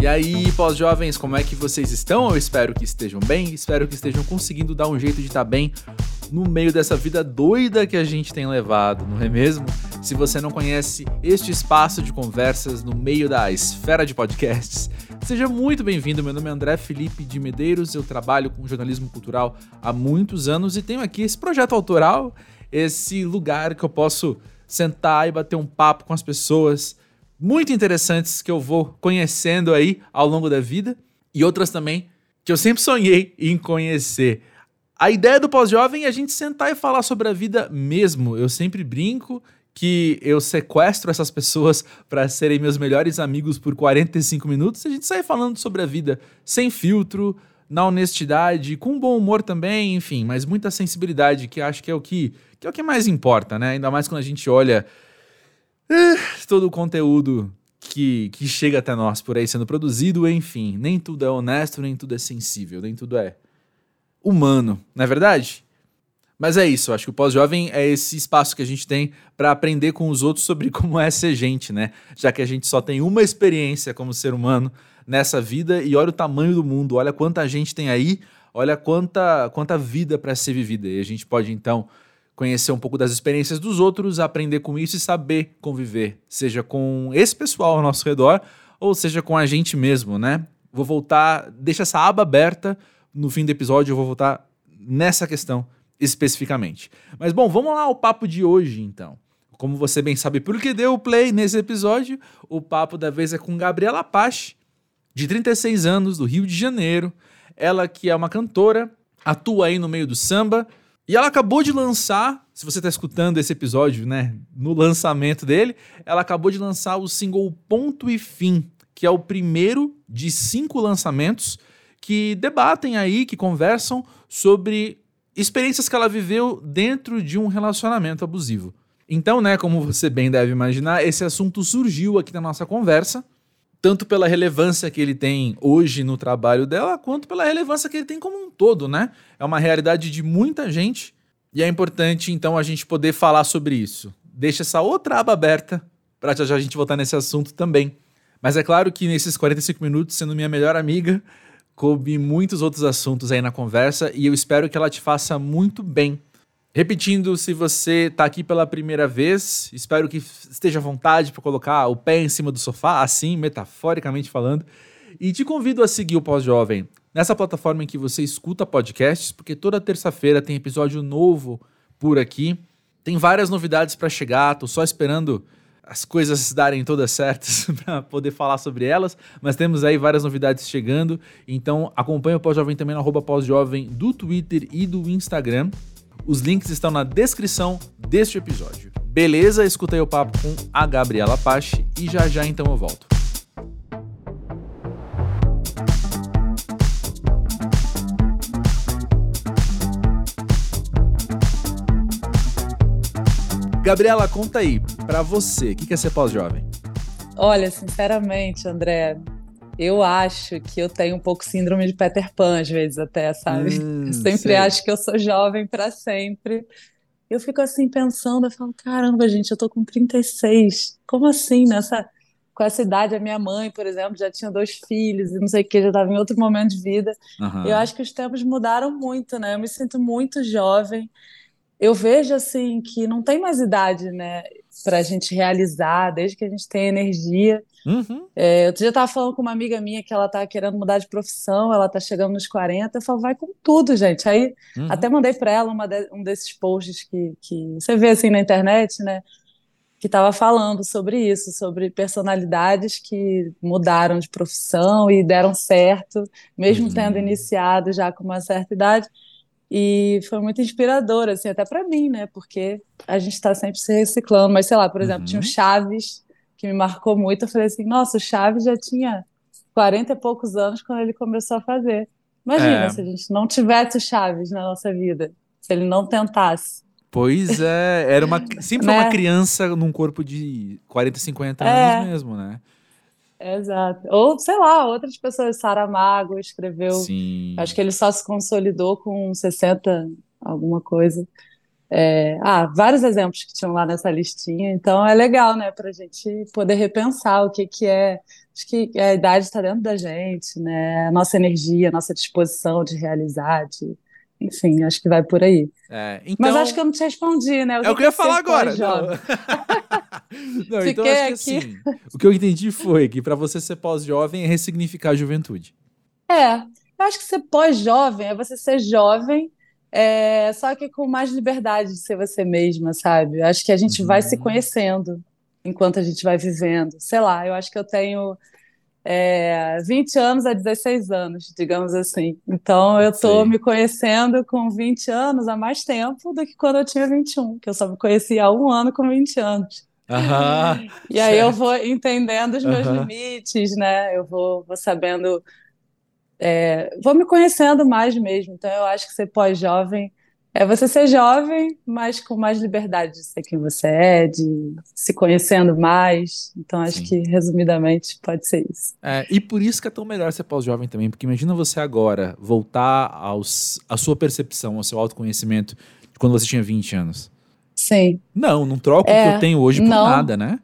E aí, pós-jovens, como é que vocês estão? Eu espero que estejam bem, espero que estejam conseguindo dar um jeito de estar bem no meio dessa vida doida que a gente tem levado, não é mesmo? Se você não conhece este espaço de conversas no meio da esfera de podcasts, seja muito bem-vindo. Meu nome é André Felipe de Medeiros, eu trabalho com jornalismo cultural há muitos anos e tenho aqui esse projeto autoral, esse lugar que eu posso sentar e bater um papo com as pessoas muito interessantes que eu vou conhecendo aí ao longo da vida e outras também que eu sempre sonhei em conhecer. A ideia do pós-jovem é a gente sentar e falar sobre a vida mesmo. Eu sempre brinco que eu sequestro essas pessoas para serem meus melhores amigos por 45 minutos e a gente sai falando sobre a vida sem filtro, na honestidade, com bom humor também, enfim, mas muita sensibilidade, que acho que é o que, que é o que mais importa, né? Ainda mais quando a gente olha todo o conteúdo que, que chega até nós por aí sendo produzido, enfim. Nem tudo é honesto, nem tudo é sensível, nem tudo é humano, não é verdade? Mas é isso, acho que o pós-jovem é esse espaço que a gente tem para aprender com os outros sobre como é ser gente, né? Já que a gente só tem uma experiência como ser humano nessa vida e olha o tamanho do mundo, olha quanta gente tem aí, olha quanta, quanta vida para ser vivida. E a gente pode então conhecer um pouco das experiências dos outros, aprender com isso e saber conviver, seja com esse pessoal ao nosso redor ou seja com a gente mesmo, né? Vou voltar, deixa essa aba aberta, no fim do episódio eu vou voltar nessa questão especificamente. Mas bom, vamos lá ao papo de hoje então. Como você bem sabe, por que deu o play nesse episódio, o papo da vez é com Gabriela Apache, de 36 anos, do Rio de Janeiro. Ela que é uma cantora, atua aí no meio do samba, e ela acabou de lançar, se você está escutando esse episódio, né, no lançamento dele, ela acabou de lançar o single Ponto e Fim, que é o primeiro de cinco lançamentos que debatem aí, que conversam sobre experiências que ela viveu dentro de um relacionamento abusivo. Então, né, como você bem deve imaginar, esse assunto surgiu aqui na nossa conversa, tanto pela relevância que ele tem hoje no trabalho dela, quanto pela relevância que ele tem como um todo, né? É uma realidade de muita gente e é importante então a gente poder falar sobre isso. Deixa essa outra aba aberta para já, a gente voltar nesse assunto também. Mas é claro que nesses 45 minutos, sendo minha melhor amiga, coube muitos outros assuntos aí na conversa e eu espero que ela te faça muito bem. Repetindo, se você está aqui pela primeira vez, espero que esteja à vontade para colocar o pé em cima do sofá, assim, metaforicamente falando, e te convido a seguir o Pós-Jovem nessa plataforma em que você escuta podcasts, porque toda terça-feira tem episódio novo por aqui. Tem várias novidades para chegar, tô só esperando as coisas darem todas certas para poder falar sobre elas, mas temos aí várias novidades chegando, então acompanhe o Pós-Jovem também no arroba Pós-Jovem do Twitter e do Instagram. Os links estão na descrição deste episódio. Beleza? Escutei o papo com a Gabriela Pache e já já então eu volto. Gabriela, conta aí, para você, o que é ser pós-jovem? Olha, sinceramente, André, eu acho que eu tenho um pouco síndrome de Peter Pan, às vezes, até, sabe? Hum, eu sempre sei. acho que eu sou jovem para sempre. Eu fico assim pensando, eu falo, caramba, gente, eu tô com 36. Como assim, nessa com essa idade, a minha mãe, por exemplo, já tinha dois filhos e não sei o que, já estava em outro momento de vida. Uhum. Eu acho que os tempos mudaram muito, né? Eu me sinto muito jovem eu vejo assim que não tem mais idade, né, para a gente realizar, desde que a gente tem energia. Uhum. É, eu já estava falando com uma amiga minha que ela está querendo mudar de profissão, ela está chegando nos 40, eu falo, vai com tudo, gente. Aí uhum. até mandei para ela de, um desses posts que, que você vê assim na internet, né? Que estava falando sobre isso, sobre personalidades que mudaram de profissão e deram certo, mesmo uhum. tendo iniciado já com uma certa idade. E foi muito inspirador, assim, até para mim, né? Porque a gente está sempre se reciclando. Mas, sei lá, por exemplo, uhum. tinha o. Chaves, que me marcou muito. Eu falei assim, nossa, o Chaves já tinha 40 e poucos anos quando ele começou a fazer. Imagina é. se a gente não tivesse o Chaves na nossa vida, se ele não tentasse. Pois é, era uma, sempre né? uma criança num corpo de 40, 50 anos é. mesmo, né? Exato. Ou, sei lá, outras pessoas, Saramago escreveu. Sim. Acho que ele só se consolidou com 60, alguma coisa. É, ah, vários exemplos que tinham lá nessa listinha, então é legal, né, para a gente poder repensar o que, que é. Acho que a idade está dentro da gente, né? A nossa energia, a nossa disposição de realizar, de, enfim, acho que vai por aí. É, então... Mas acho que eu não te respondi, né? O é o que eu ia falar agora. Não. não então acho que assim, o que eu entendi foi que para você ser pós-jovem é ressignificar a juventude. É, eu acho que ser pós-jovem é você ser jovem é, só que com mais liberdade de ser você mesma, sabe? Acho que a gente uhum. vai se uhum. conhecendo enquanto a gente vai vivendo. Sei lá, eu acho que eu tenho é, 20 anos a 16 anos, digamos assim. Então eu Sim. me conhecendo com 20 anos há mais tempo do que quando eu tinha 21, que eu só me conhecia há um ano com 20 anos. Aham, e aí certo. eu vou entendendo os meus Aham. limites, né? Eu vou, vou sabendo é, vou me conhecendo mais mesmo. Então, eu acho que ser pós-jovem é você ser jovem, mas com mais liberdade de ser quem você é, de se conhecendo mais. Então, acho Sim. que, resumidamente, pode ser isso. É, e por isso que é tão melhor ser pós-jovem também, porque imagina você agora voltar aos, à sua percepção, ao seu autoconhecimento de quando você tinha 20 anos. Sim. Não, não troco é, o que eu é, tenho hoje por não. nada, né?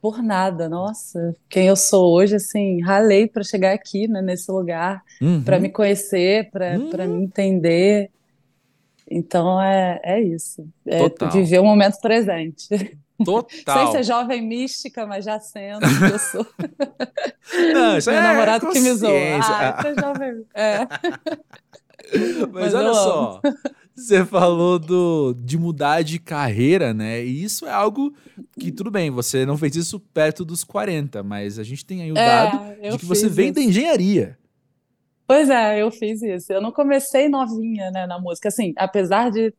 por nada. Nossa, quem eu sou hoje, assim, ralei para chegar aqui, né, nesse lugar, uhum. para me conhecer, para uhum. me entender. Então é, é isso. É Total. viver o momento presente. Total. Sem ser jovem mística, mas já sendo, eu sou. Não, isso Meu é namorado que me zoa. Ah, você é jovem. É. Mas, mas olha só, você falou do, de mudar de carreira, né? E isso é algo que, tudo bem, você não fez isso perto dos 40, mas a gente tem aí o é, dado de que você vem isso. da engenharia. Pois é, eu fiz isso. Eu não comecei novinha, né, na música. Assim, apesar de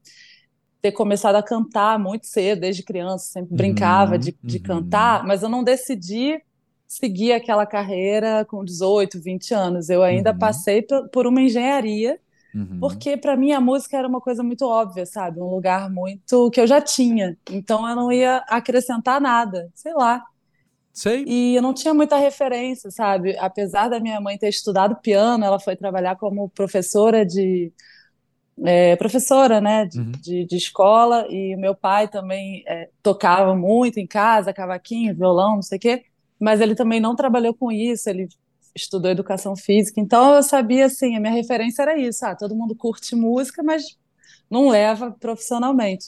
ter começado a cantar muito cedo, desde criança, sempre brincava uhum, de, de uhum. cantar, mas eu não decidi seguir aquela carreira com 18, 20 anos. Eu ainda uhum. passei por, uma engenharia Uhum. Porque para mim a música era uma coisa muito óbvia, sabe? Um lugar muito que eu já tinha. Então eu não ia acrescentar nada, sei lá. Sei. E eu não tinha muita referência, sabe? Apesar da minha mãe ter estudado piano, ela foi trabalhar como professora de é, professora, né, de, uhum. de, de, escola, e meu pai também é, tocava muito em casa, cavaquinho, violão, não sei o quê, mas ele também não trabalhou com isso, ele estudou educação física, então eu sabia assim, a minha referência era isso, ah, todo mundo curte música, mas não leva profissionalmente.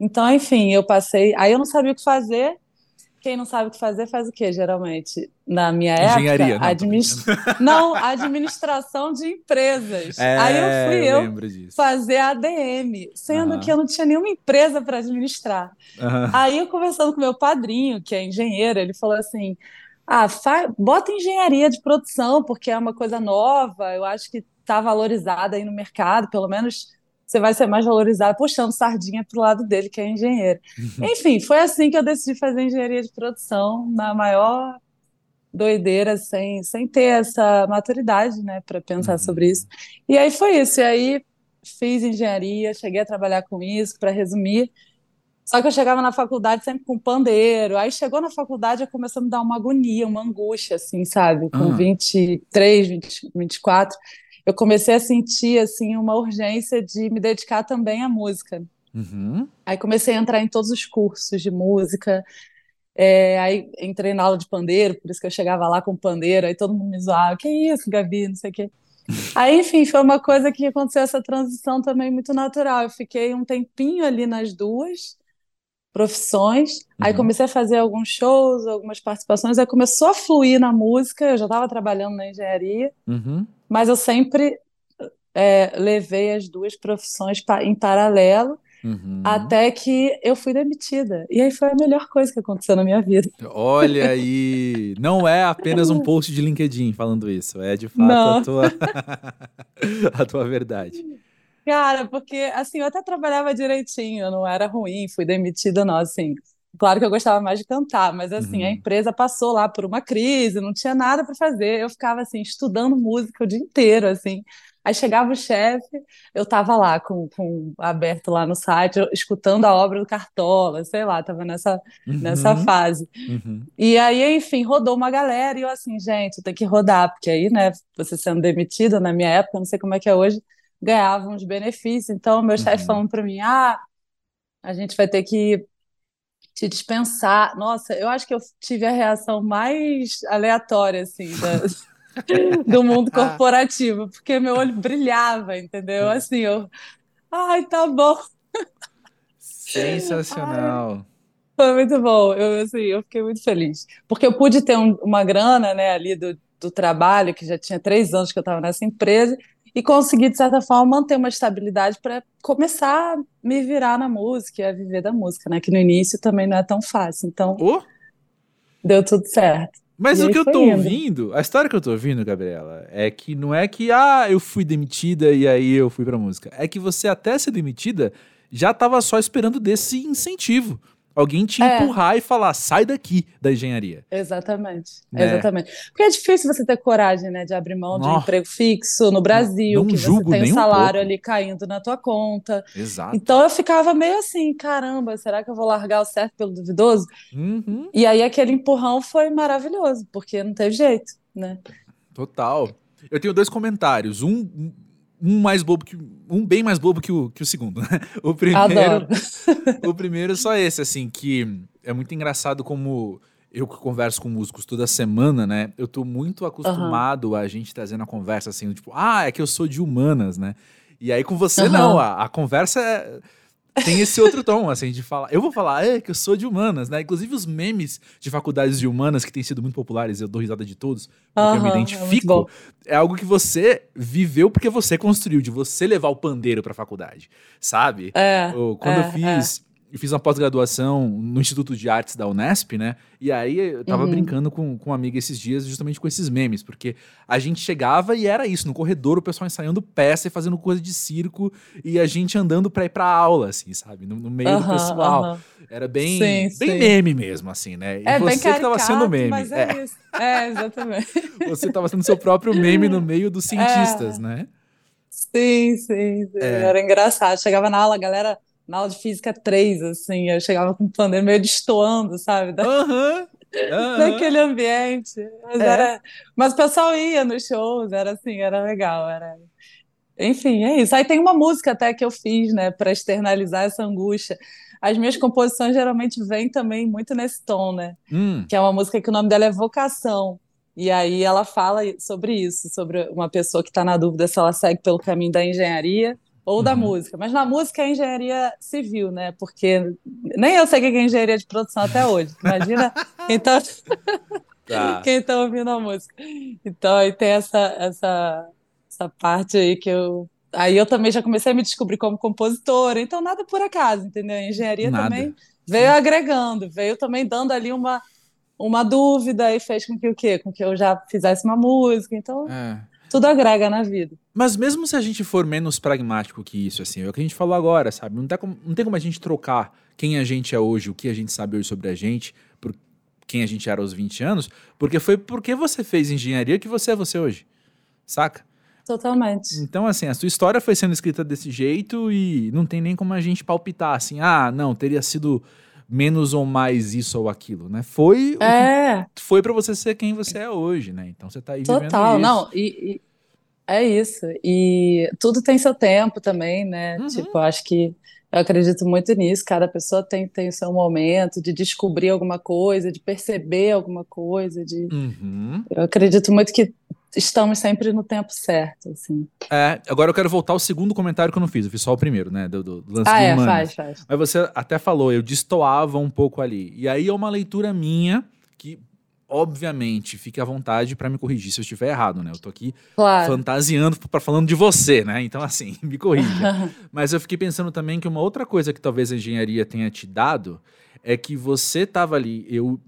Então, enfim, eu passei, aí eu não sabia o que fazer. Quem não sabe o que fazer faz o quê, geralmente? Na minha Engenharia, época, não, administ... não, administração de empresas. É, aí eu fui eu fazer ADM, sendo uhum. que eu não tinha nenhuma empresa para administrar. Uhum. Aí eu conversando com meu padrinho, que é engenheiro, ele falou assim: ah, bota engenharia de produção, porque é uma coisa nova, eu acho que está valorizada aí no mercado, pelo menos você vai ser mais valorizado puxando sardinha para o lado dele, que é engenheiro. Enfim, foi assim que eu decidi fazer engenharia de produção, na maior doideira, sem, sem ter essa maturidade, né, para pensar uhum. sobre isso. E aí foi isso, e aí fiz engenharia, cheguei a trabalhar com isso, para resumir, só que eu chegava na faculdade sempre com pandeiro. Aí chegou na faculdade e começou a me dar uma agonia, uma angústia, assim, sabe? Com uhum. 23, 20, 24. Eu comecei a sentir, assim, uma urgência de me dedicar também à música. Uhum. Aí comecei a entrar em todos os cursos de música. É, aí entrei na aula de pandeiro, por isso que eu chegava lá com pandeiro. Aí todo mundo me zoava: Que isso, Gabi? Não sei o quê. Aí, enfim, foi uma coisa que aconteceu essa transição também muito natural. Eu fiquei um tempinho ali nas duas profissões. Uhum. Aí comecei a fazer alguns shows, algumas participações, aí começou a fluir na música. Eu já estava trabalhando na engenharia, uhum. mas eu sempre é, levei as duas profissões em paralelo. Uhum. Até que eu fui demitida. E aí foi a melhor coisa que aconteceu na minha vida. Olha aí! Não é apenas um post de LinkedIn falando isso, é de fato a tua, a tua verdade. Cara, porque assim, eu até trabalhava direitinho, não era ruim, fui demitida, não, assim. Claro que eu gostava mais de cantar, mas assim, uhum. a empresa passou lá por uma crise, não tinha nada para fazer. Eu ficava assim, estudando música o dia inteiro, assim. Aí chegava o chefe, eu tava lá com, com aberto lá no site, escutando a obra do Cartola, sei lá, tava nessa, uhum. nessa fase. Uhum. E aí, enfim, rodou uma galera e eu assim, gente, tem que rodar, porque aí, né, você sendo demitida na minha época, não sei como é que é hoje, ganhavam os benefícios. Então, meu chefe uhum. falando para mim: ah, a gente vai ter que te dispensar. Nossa, eu acho que eu tive a reação mais aleatória, assim, da, do mundo ah. corporativo, porque meu olho brilhava, entendeu? É. Assim, eu. Ai, tá bom. Sensacional. Ai, foi muito bom. Eu, assim, eu fiquei muito feliz. Porque eu pude ter um, uma grana, né, ali do, do trabalho, que já tinha três anos que eu estava nessa empresa, e consegui, de certa forma, manter uma estabilidade para começar a me virar na música e a viver da música, né? Que no início também não é tão fácil. Então, oh. deu tudo certo. Mas e o que eu tô indo. ouvindo, a história que eu tô ouvindo, Gabriela, é que não é que, ah, eu fui demitida e aí eu fui pra música. É que você, até ser demitida, já tava só esperando desse incentivo. Alguém te é. empurrar e falar, sai daqui da engenharia. Exatamente, né? exatamente. Porque é difícil você ter coragem, né, de abrir mão de um emprego fixo no Brasil, não, não que você tem um salário um ali caindo na tua conta. Exato. Então eu ficava meio assim, caramba, será que eu vou largar o certo pelo duvidoso? Uhum. E aí aquele empurrão foi maravilhoso, porque não teve jeito, né? Total. Eu tenho dois comentários. Um, um mais bobo que um bem mais bobo que o, que o segundo, né? O primeiro, o primeiro só esse assim, que é muito engraçado como eu que converso com músicos toda semana, né? Eu tô muito acostumado uhum. a gente trazendo a conversa assim, tipo, ah, é que eu sou de humanas, né? E aí com você uhum. não, a, a conversa é tem esse outro tom, assim, de falar. Eu vou falar, é, que eu sou de humanas, né? Inclusive os memes de faculdades de humanas que têm sido muito populares, eu dou risada de todos, porque uhum, eu me é identifico. É, é, algo que você viveu porque você construiu, de você levar o pandeiro pra faculdade, sabe? É. Quando é, eu fiz. É eu fiz uma pós-graduação no Instituto de Artes da Unesp, né? E aí eu tava uhum. brincando com, com uma amiga esses dias justamente com esses memes, porque a gente chegava e era isso, no corredor o pessoal ensaiando peça e fazendo coisa de circo e a gente andando pra ir pra aula, assim, sabe? No, no meio uhum, do pessoal. Uhum. Era bem, sim, bem sim. meme mesmo, assim, né? E é, você bem caricato, que tava sendo meme. Mas é, é. Isso. é exatamente. você tava sendo seu próprio meme no meio dos cientistas, é. né? Sim, sim, sim. É. Era engraçado. Chegava na aula, a galera na aula de física 3, assim, eu chegava com o pandeiro meio destoando, sabe? Da... Uhum. Uhum. Daquele ambiente. Mas, é. era... Mas o pessoal ia nos shows, era assim, era legal, era. Enfim, é isso. Aí tem uma música até que eu fiz, né, para externalizar essa angústia. As minhas composições geralmente vêm também muito nesse tom, né? Hum. Que é uma música que o nome dela é Vocação. E aí ela fala sobre isso, sobre uma pessoa que está na dúvida se ela segue pelo caminho da engenharia ou uhum. da música. Mas na música é engenharia civil, né? Porque nem eu sei o que é engenharia de produção até hoje. Imagina quem tá, tá. quem tá ouvindo a música. Então aí tem essa, essa, essa parte aí que eu. Aí eu também já comecei a me descobrir como compositora, então nada por acaso, entendeu? A engenharia nada. também veio Sim. agregando, veio também dando ali uma, uma dúvida e fez com que o quê? Com que eu já fizesse uma música. Então, é. Tudo agrega na vida. Mas mesmo se a gente for menos pragmático que isso, assim, é o que a gente falou agora, sabe? Não, como, não tem como a gente trocar quem a gente é hoje, o que a gente sabe hoje sobre a gente, por quem a gente era aos 20 anos, porque foi porque você fez engenharia que você é você hoje. Saca? Totalmente. Então, assim, a sua história foi sendo escrita desse jeito e não tem nem como a gente palpitar assim, ah, não, teria sido menos ou mais isso ou aquilo, né? Foi é. foi para você ser quem você é hoje, né? Então você tá aí Total, vivendo isso. não, e, e é isso. E tudo tem seu tempo também, né? Uhum. Tipo, acho que eu acredito muito nisso. Cada pessoa tem, tem o seu momento de descobrir alguma coisa, de perceber alguma coisa. De... Uhum. Eu acredito muito que estamos sempre no tempo certo, assim. É, agora eu quero voltar ao segundo comentário que eu não fiz, eu fiz só o primeiro, né, do, do lance ah, do é, faz, faz. Mas você até falou, eu destoava um pouco ali. E aí é uma leitura minha que obviamente, fique à vontade para me corrigir se eu estiver errado, né? Eu tô aqui claro. fantasiando para falando de você, né? Então, assim, me corrija. Mas eu fiquei pensando também que uma outra coisa que talvez a engenharia tenha te dado é que você tava ali, eu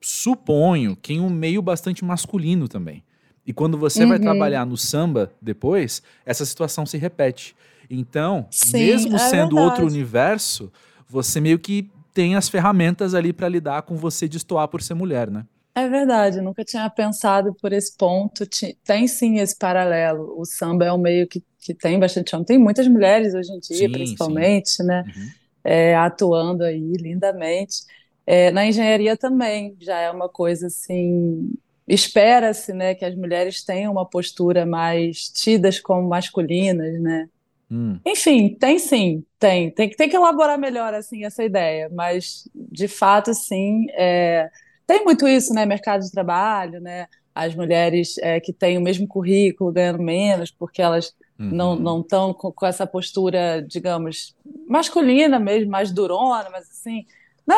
suponho, que em um meio bastante masculino também. E quando você uhum. vai trabalhar no samba depois, essa situação se repete. Então, Sim, mesmo é sendo verdade. outro universo, você meio que tem as ferramentas ali para lidar com você destoar por ser mulher, né? É verdade, nunca tinha pensado por esse ponto. Tem sim esse paralelo. O samba é um meio que, que tem bastante homem. Tem muitas mulheres hoje em dia, sim, principalmente, sim. né? Uhum. É, atuando aí lindamente. É, na engenharia também já é uma coisa assim. Espera-se, né, que as mulheres tenham uma postura mais tidas como masculinas, né? Hum. Enfim, tem sim, tem. Tem, tem que elaborar melhor assim essa ideia, mas de fato, sim, é, tem muito isso, né? Mercado de trabalho, né? As mulheres é, que têm o mesmo currículo ganhando menos porque elas uhum. não não estão com, com, essa postura, digamos, masculina mesmo, mais durona, mas assim,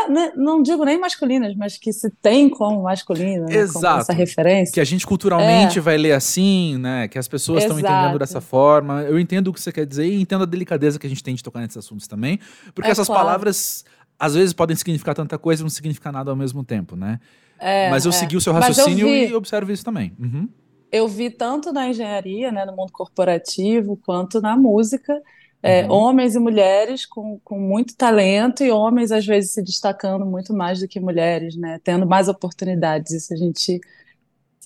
não, não, digo nem masculinas, mas que se tem como masculina, né, Exato. Como essa referência. Que a gente culturalmente é. vai ler assim, né? Que as pessoas estão entendendo dessa forma. Eu entendo o que você quer dizer e entendo a delicadeza que a gente tem de tocar nesses assuntos também. Porque é essas claro. palavras, às vezes, podem significar tanta coisa e não significar nada ao mesmo tempo, né? É, Mas eu é. segui o seu raciocínio vi, e observo isso também. Uhum. Eu vi tanto na engenharia, né, no mundo corporativo, quanto na música é, uhum. Homens e mulheres com, com muito talento e homens, às vezes, se destacando muito mais do que mulheres, né? Tendo mais oportunidades. Isso a gente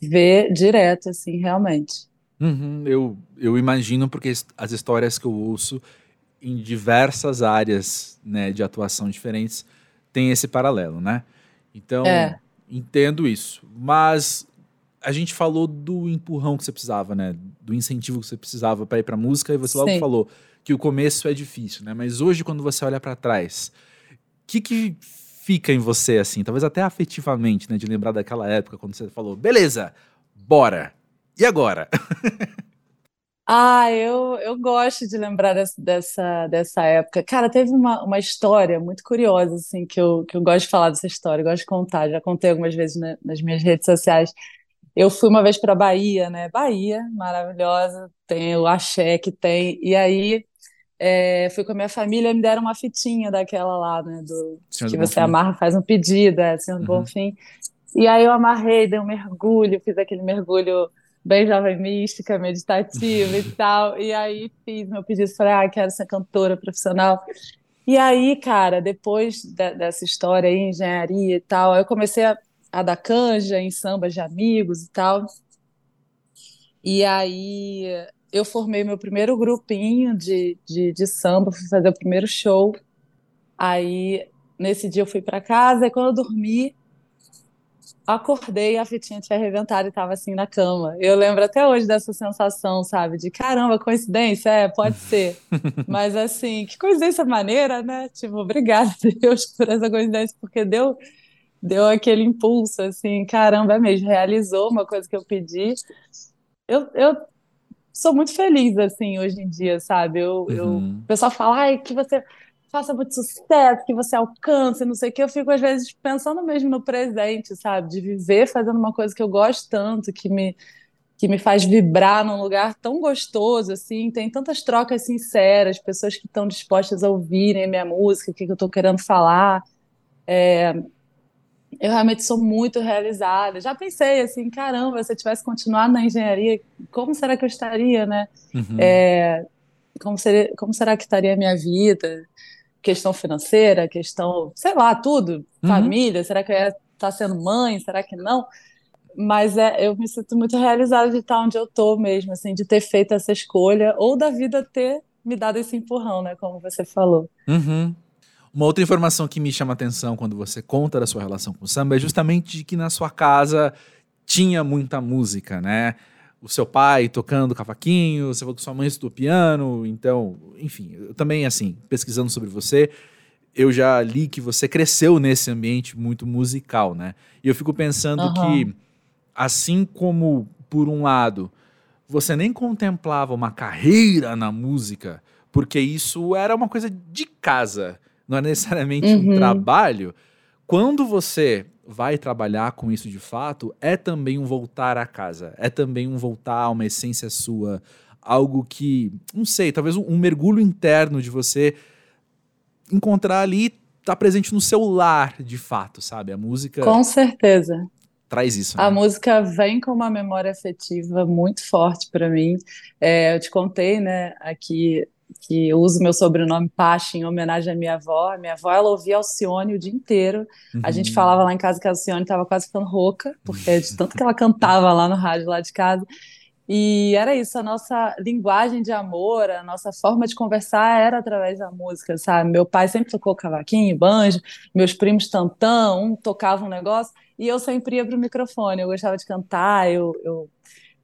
vê direto, assim, realmente. Uhum. Eu, eu imagino, porque as histórias que eu ouço em diversas áreas né, de atuação diferentes tem esse paralelo, né? Então, é. entendo isso. Mas a gente falou do empurrão que você precisava, né? Do incentivo que você precisava para ir para música e você logo Sim. falou que o começo é difícil, né? Mas hoje, quando você olha para trás, o que, que fica em você, assim, talvez até afetivamente, né? De lembrar daquela época quando você falou, beleza, bora. E agora? Ah, eu, eu gosto de lembrar dessa, dessa, dessa época. Cara, teve uma, uma história muito curiosa, assim, que eu, que eu gosto de falar dessa história, gosto de contar, já contei algumas vezes na, nas minhas redes sociais. Eu fui uma vez para Bahia, né? Bahia, maravilhosa, tem o axé que tem. E aí é, fui com a minha família e me deram uma fitinha daquela lá, né? Do, Senhor que do você amarra, faz um pedido, é, Senhor do uhum. Bonfim. E aí eu amarrei, dei um mergulho, fiz aquele mergulho bem jovem mística, meditativa e tal. E aí fiz meu pedido, falei, ah, quero ser cantora profissional. E aí, cara, depois de, dessa história aí, engenharia e tal, eu comecei a, a dar canja em sambas de amigos e tal. E aí eu formei meu primeiro grupinho de, de, de samba, fui fazer o primeiro show. Aí, nesse dia, eu fui para casa, e quando eu dormi, acordei a fitinha tinha arrebentado e estava assim na cama. Eu lembro até hoje dessa sensação, sabe? De caramba, coincidência? É, pode ser. Mas assim, que coincidência maneira, né? Tipo, obrigada, Deus, por essa coincidência, porque deu, deu aquele impulso, assim, caramba, é mesmo, realizou uma coisa que eu pedi. Eu, eu sou muito feliz, assim, hoje em dia, sabe? Eu, uhum. eu, o pessoal fala, ai, que você faça muito sucesso, que você alcance, não sei o que. Eu fico, às vezes, pensando mesmo no presente, sabe? De viver fazendo uma coisa que eu gosto tanto, que me, que me faz vibrar num lugar tão gostoso, assim. Tem tantas trocas sinceras, pessoas que estão dispostas a ouvirem minha música, o que, que eu estou querendo falar. É, eu realmente sou muito realizada. Já pensei assim, caramba, se eu tivesse continuado na engenharia, como será que eu estaria, né? Uhum. É, como, seria, como será que estaria a minha vida? Questão financeira, questão, sei lá, tudo. Uhum. Família, será que eu ia estar sendo mãe? Será que não? Mas é, eu me sinto muito realizada de estar onde eu estou mesmo, assim, de ter feito essa escolha, ou da vida ter me dado esse empurrão, né? Como você falou. Uhum. Uma outra informação que me chama atenção quando você conta da sua relação com o samba é justamente de que na sua casa tinha muita música, né? O seu pai tocando cavaquinho, você falou que sua mãe estudou piano, então, enfim, eu também, assim, pesquisando sobre você, eu já li que você cresceu nesse ambiente muito musical, né? E eu fico pensando uhum. que, assim como, por um lado, você nem contemplava uma carreira na música, porque isso era uma coisa de casa não é necessariamente uhum. um trabalho. Quando você vai trabalhar com isso de fato, é também um voltar à casa, é também um voltar a uma essência sua, algo que, não sei, talvez um, um mergulho interno de você encontrar ali, tá presente no seu lar, de fato, sabe? A música. Com certeza. Traz isso. Né? A música vem com uma memória afetiva muito forte para mim. É, eu te contei, né, aqui que eu uso meu sobrenome Pache em homenagem à minha avó. A minha avó, ela ouvia Alcione o dia inteiro. Uhum. A gente uhum. falava lá em casa que a Alcione estava quase ficando rouca, porque de tanto que ela cantava lá no rádio, lá de casa. E era isso, a nossa linguagem de amor, a nossa forma de conversar era através da música, sabe? Meu pai sempre tocou cavaquinho, banjo, meus primos tantão, um tocava um negócio, e eu sempre ia para o microfone, eu gostava de cantar, eu, eu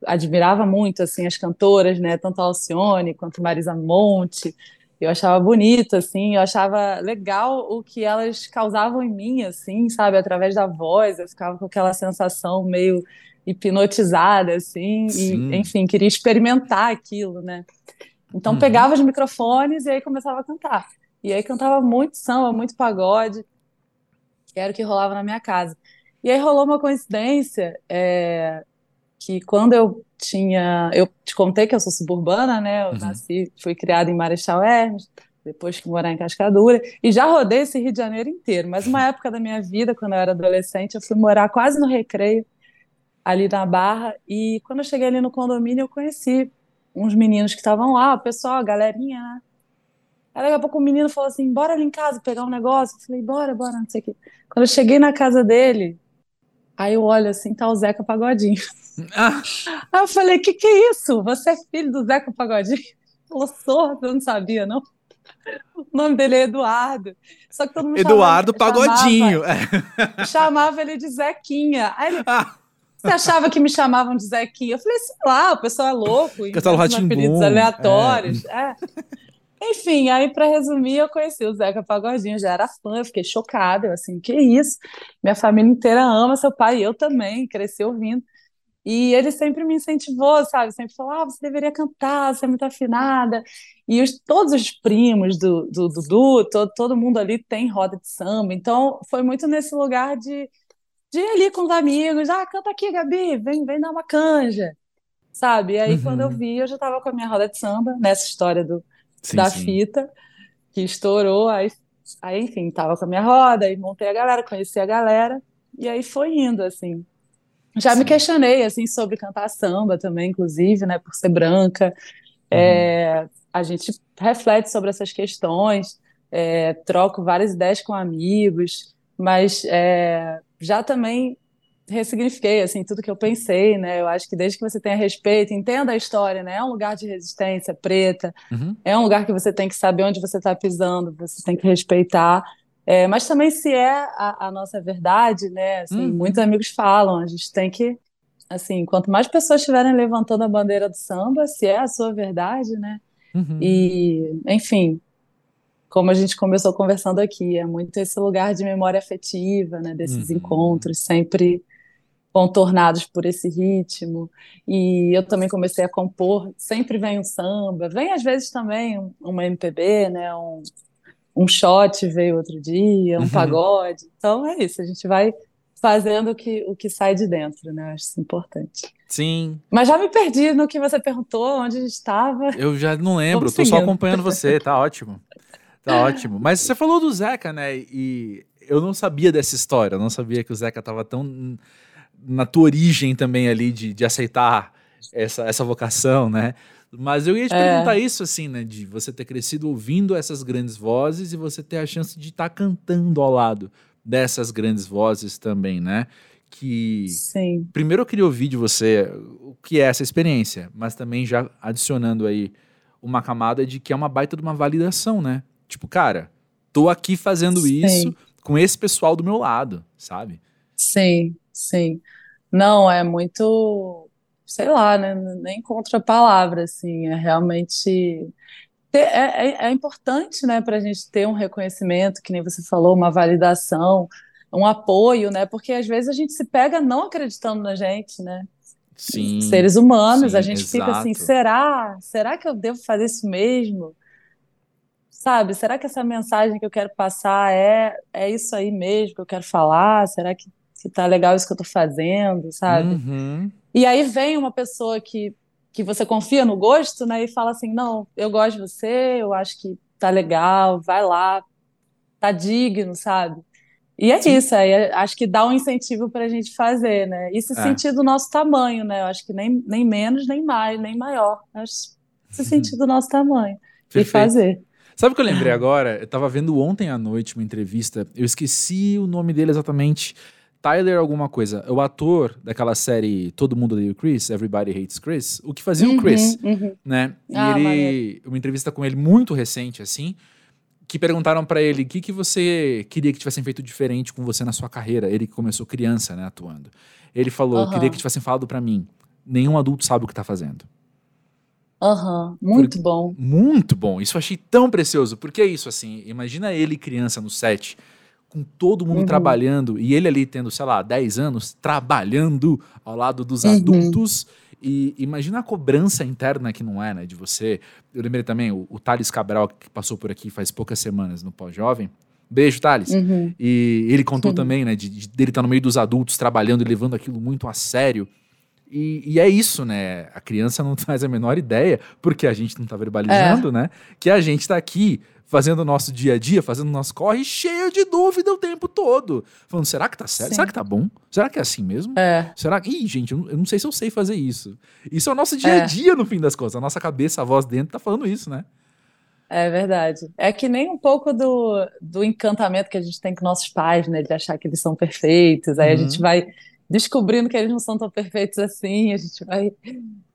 admirava muito assim as cantoras, né, tanto a Alcione quanto Marisa Monte. Eu achava bonito assim, eu achava legal o que elas causavam em mim assim, sabe, através da voz, eu ficava com aquela sensação meio hipnotizada assim, Sim. e enfim, queria experimentar aquilo, né? Então uhum. pegava os microfones e aí começava a cantar. E aí cantava muito samba, muito pagode, que era o que rolava na minha casa. E aí rolou uma coincidência é, que quando eu tinha. Eu te contei que eu sou suburbana, né? Eu uhum. nasci, fui criada em Marechal Hermes, depois que morar em Cascadura, e já rodei esse Rio de Janeiro inteiro. Mas uma época da minha vida, quando eu era adolescente, eu fui morar quase no recreio, ali na Barra, e quando eu cheguei ali no condomínio, eu conheci uns meninos que estavam lá, o pessoal, a galerinha, né? Aí daqui a pouco o menino falou assim: bora ali em casa pegar um negócio. Eu falei: bora, bora, não sei o quê. Quando eu cheguei na casa dele, aí eu olho assim, tá o Zeca Pagodinho. Ah. Aí eu falei: que que é isso? Você é filho do Zeca Pagodinho? Falou: sou, eu não sabia, não. O nome dele é Eduardo. Só que todo mundo Eduardo chamava, Pagodinho. Chamava, chamava, ele de Zequinha. Aí ele, ah. Você achava que me chamavam de Zequinha? Eu falei, sei lá, o pessoal é louco. Castelo apelidos aleatórios. É. é. Enfim, aí para resumir, eu conheci o Zeca Pagodinho, já era fã, eu fiquei chocada, eu assim, que isso? Minha família inteira ama seu pai, e eu também, cresci ouvindo. E ele sempre me incentivou, sabe? Sempre falou: ah, você deveria cantar, você é muito afinada. E os, todos os primos do Dudu, do, todo, todo mundo ali tem roda de samba. Então, foi muito nesse lugar de, de ir ali com os amigos: ah, canta aqui, Gabi, vem, vem dar uma canja, sabe? E aí, uhum. quando eu uhum. vi, eu já estava com a minha roda de samba, nessa história do, sim, da sim. fita, que estourou. Aí, aí, enfim, tava com a minha roda, aí montei a galera, conheci a galera, e aí foi indo, assim. Já sim. me questionei, assim, sobre cantar samba também, inclusive, né, por ser branca. Uhum. É, a gente reflete sobre essas questões, é, troco várias ideias com amigos, mas é, já também ressignifiquei assim tudo que eu pensei, né? Eu acho que desde que você tenha respeito, entenda a história, né? É um lugar de resistência preta, uhum. é um lugar que você tem que saber onde você está pisando, você tem que respeitar. É, mas também se é a, a nossa verdade, né? Assim, uhum. Muitos amigos falam, a gente tem que, assim, quanto mais pessoas estiverem levantando a bandeira do samba, se é a sua verdade, né? Uhum. E, enfim, como a gente começou conversando aqui, é muito esse lugar de memória afetiva, né? Desses uhum. encontros sempre contornados por esse ritmo. E eu também comecei a compor, sempre vem um samba, vem às vezes também um, uma MPB, né, um, um shot veio outro dia, um uhum. pagode. Então é isso, a gente vai fazendo o que, o que sai de dentro, né? Eu acho isso importante. Sim. Mas já me perdi no que você perguntou, onde a gente estava. Eu já não lembro, estou só acompanhando você, tá ótimo. Tá ótimo. Mas você falou do Zeca, né? E eu não sabia dessa história, eu não sabia que o Zeca estava tão na tua origem também ali de, de aceitar essa, essa vocação, né? Mas eu ia te é. perguntar isso, assim, né? De você ter crescido ouvindo essas grandes vozes e você ter a chance de estar tá cantando ao lado dessas grandes vozes também, né? Que. Sim. Primeiro eu queria ouvir de você o que é essa experiência, mas também já adicionando aí uma camada de que é uma baita de uma validação, né? Tipo, cara, tô aqui fazendo Sim. isso com esse pessoal do meu lado, sabe? Sim, sim. Não, é muito, sei lá, né? Nem contra a palavra, assim, é realmente. É, é, é importante, né, para a gente ter um reconhecimento, que nem você falou, uma validação, um apoio, né? Porque às vezes a gente se pega não acreditando na gente, né? Sim. Seres humanos, sim, a gente exato. fica assim, será? Será que eu devo fazer isso mesmo? Sabe? Será que essa mensagem que eu quero passar é é isso aí mesmo que eu quero falar? Será que se tá legal isso que eu tô fazendo, sabe? Uhum. E aí vem uma pessoa que, que você confia no gosto, né? E fala assim: não, eu gosto de você, eu acho que tá legal, vai lá, tá digno, sabe? E é Sim. isso, aí acho que dá um incentivo para a gente fazer, né? E se é. sentir do nosso tamanho, né? Eu acho que nem, nem menos, nem mais, nem maior. Acho se sentir do nosso tamanho Perfeito. e fazer. Sabe o que eu lembrei agora? Eu estava vendo ontem à noite uma entrevista, eu esqueci o nome dele exatamente. Tyler alguma coisa, o ator daquela série Todo Mundo Odeia o Chris, Everybody Hates Chris, o que fazia uhum, o Chris, uhum. né? E ah, ele, uma entrevista com ele muito recente, assim, que perguntaram para ele o que, que você queria que tivessem feito diferente com você na sua carreira, ele que começou criança, né, atuando. Ele falou, uhum. queria que tivessem falado para mim, nenhum adulto sabe o que tá fazendo. Aham, uhum, muito Por, bom. Muito bom. Isso eu achei tão precioso. Porque é isso, assim, imagina ele criança no set, com todo mundo uhum. trabalhando, e ele ali tendo, sei lá, 10 anos, trabalhando ao lado dos uhum. adultos. E imagina a cobrança interna que não é, né, de você. Eu lembrei também, o, o Thales Cabral, que passou por aqui faz poucas semanas no pós-jovem, Beijo, Thales. Uhum. E ele contou uhum. também, né, de, de, dele estar no meio dos adultos, trabalhando e levando aquilo muito a sério. E, e, é isso, né? A criança não faz a menor ideia, porque a gente não tá verbalizando, é. né? Que a gente tá aqui fazendo o nosso dia a dia, fazendo o nosso corre, cheio de dúvida o tempo todo. Falando, será que tá certo? Sim. Será que tá bom? Será que é assim mesmo? É. Será que. Ih, gente, eu não sei se eu sei fazer isso. Isso é o nosso dia a é. dia, é. no fim das contas. A nossa cabeça, a voz dentro, tá falando isso, né? É verdade. É que nem um pouco do, do encantamento que a gente tem com nossos pais, né? De achar que eles são perfeitos. Aí uhum. a gente uhum. vai descobrindo que eles não são tão perfeitos assim, a gente vai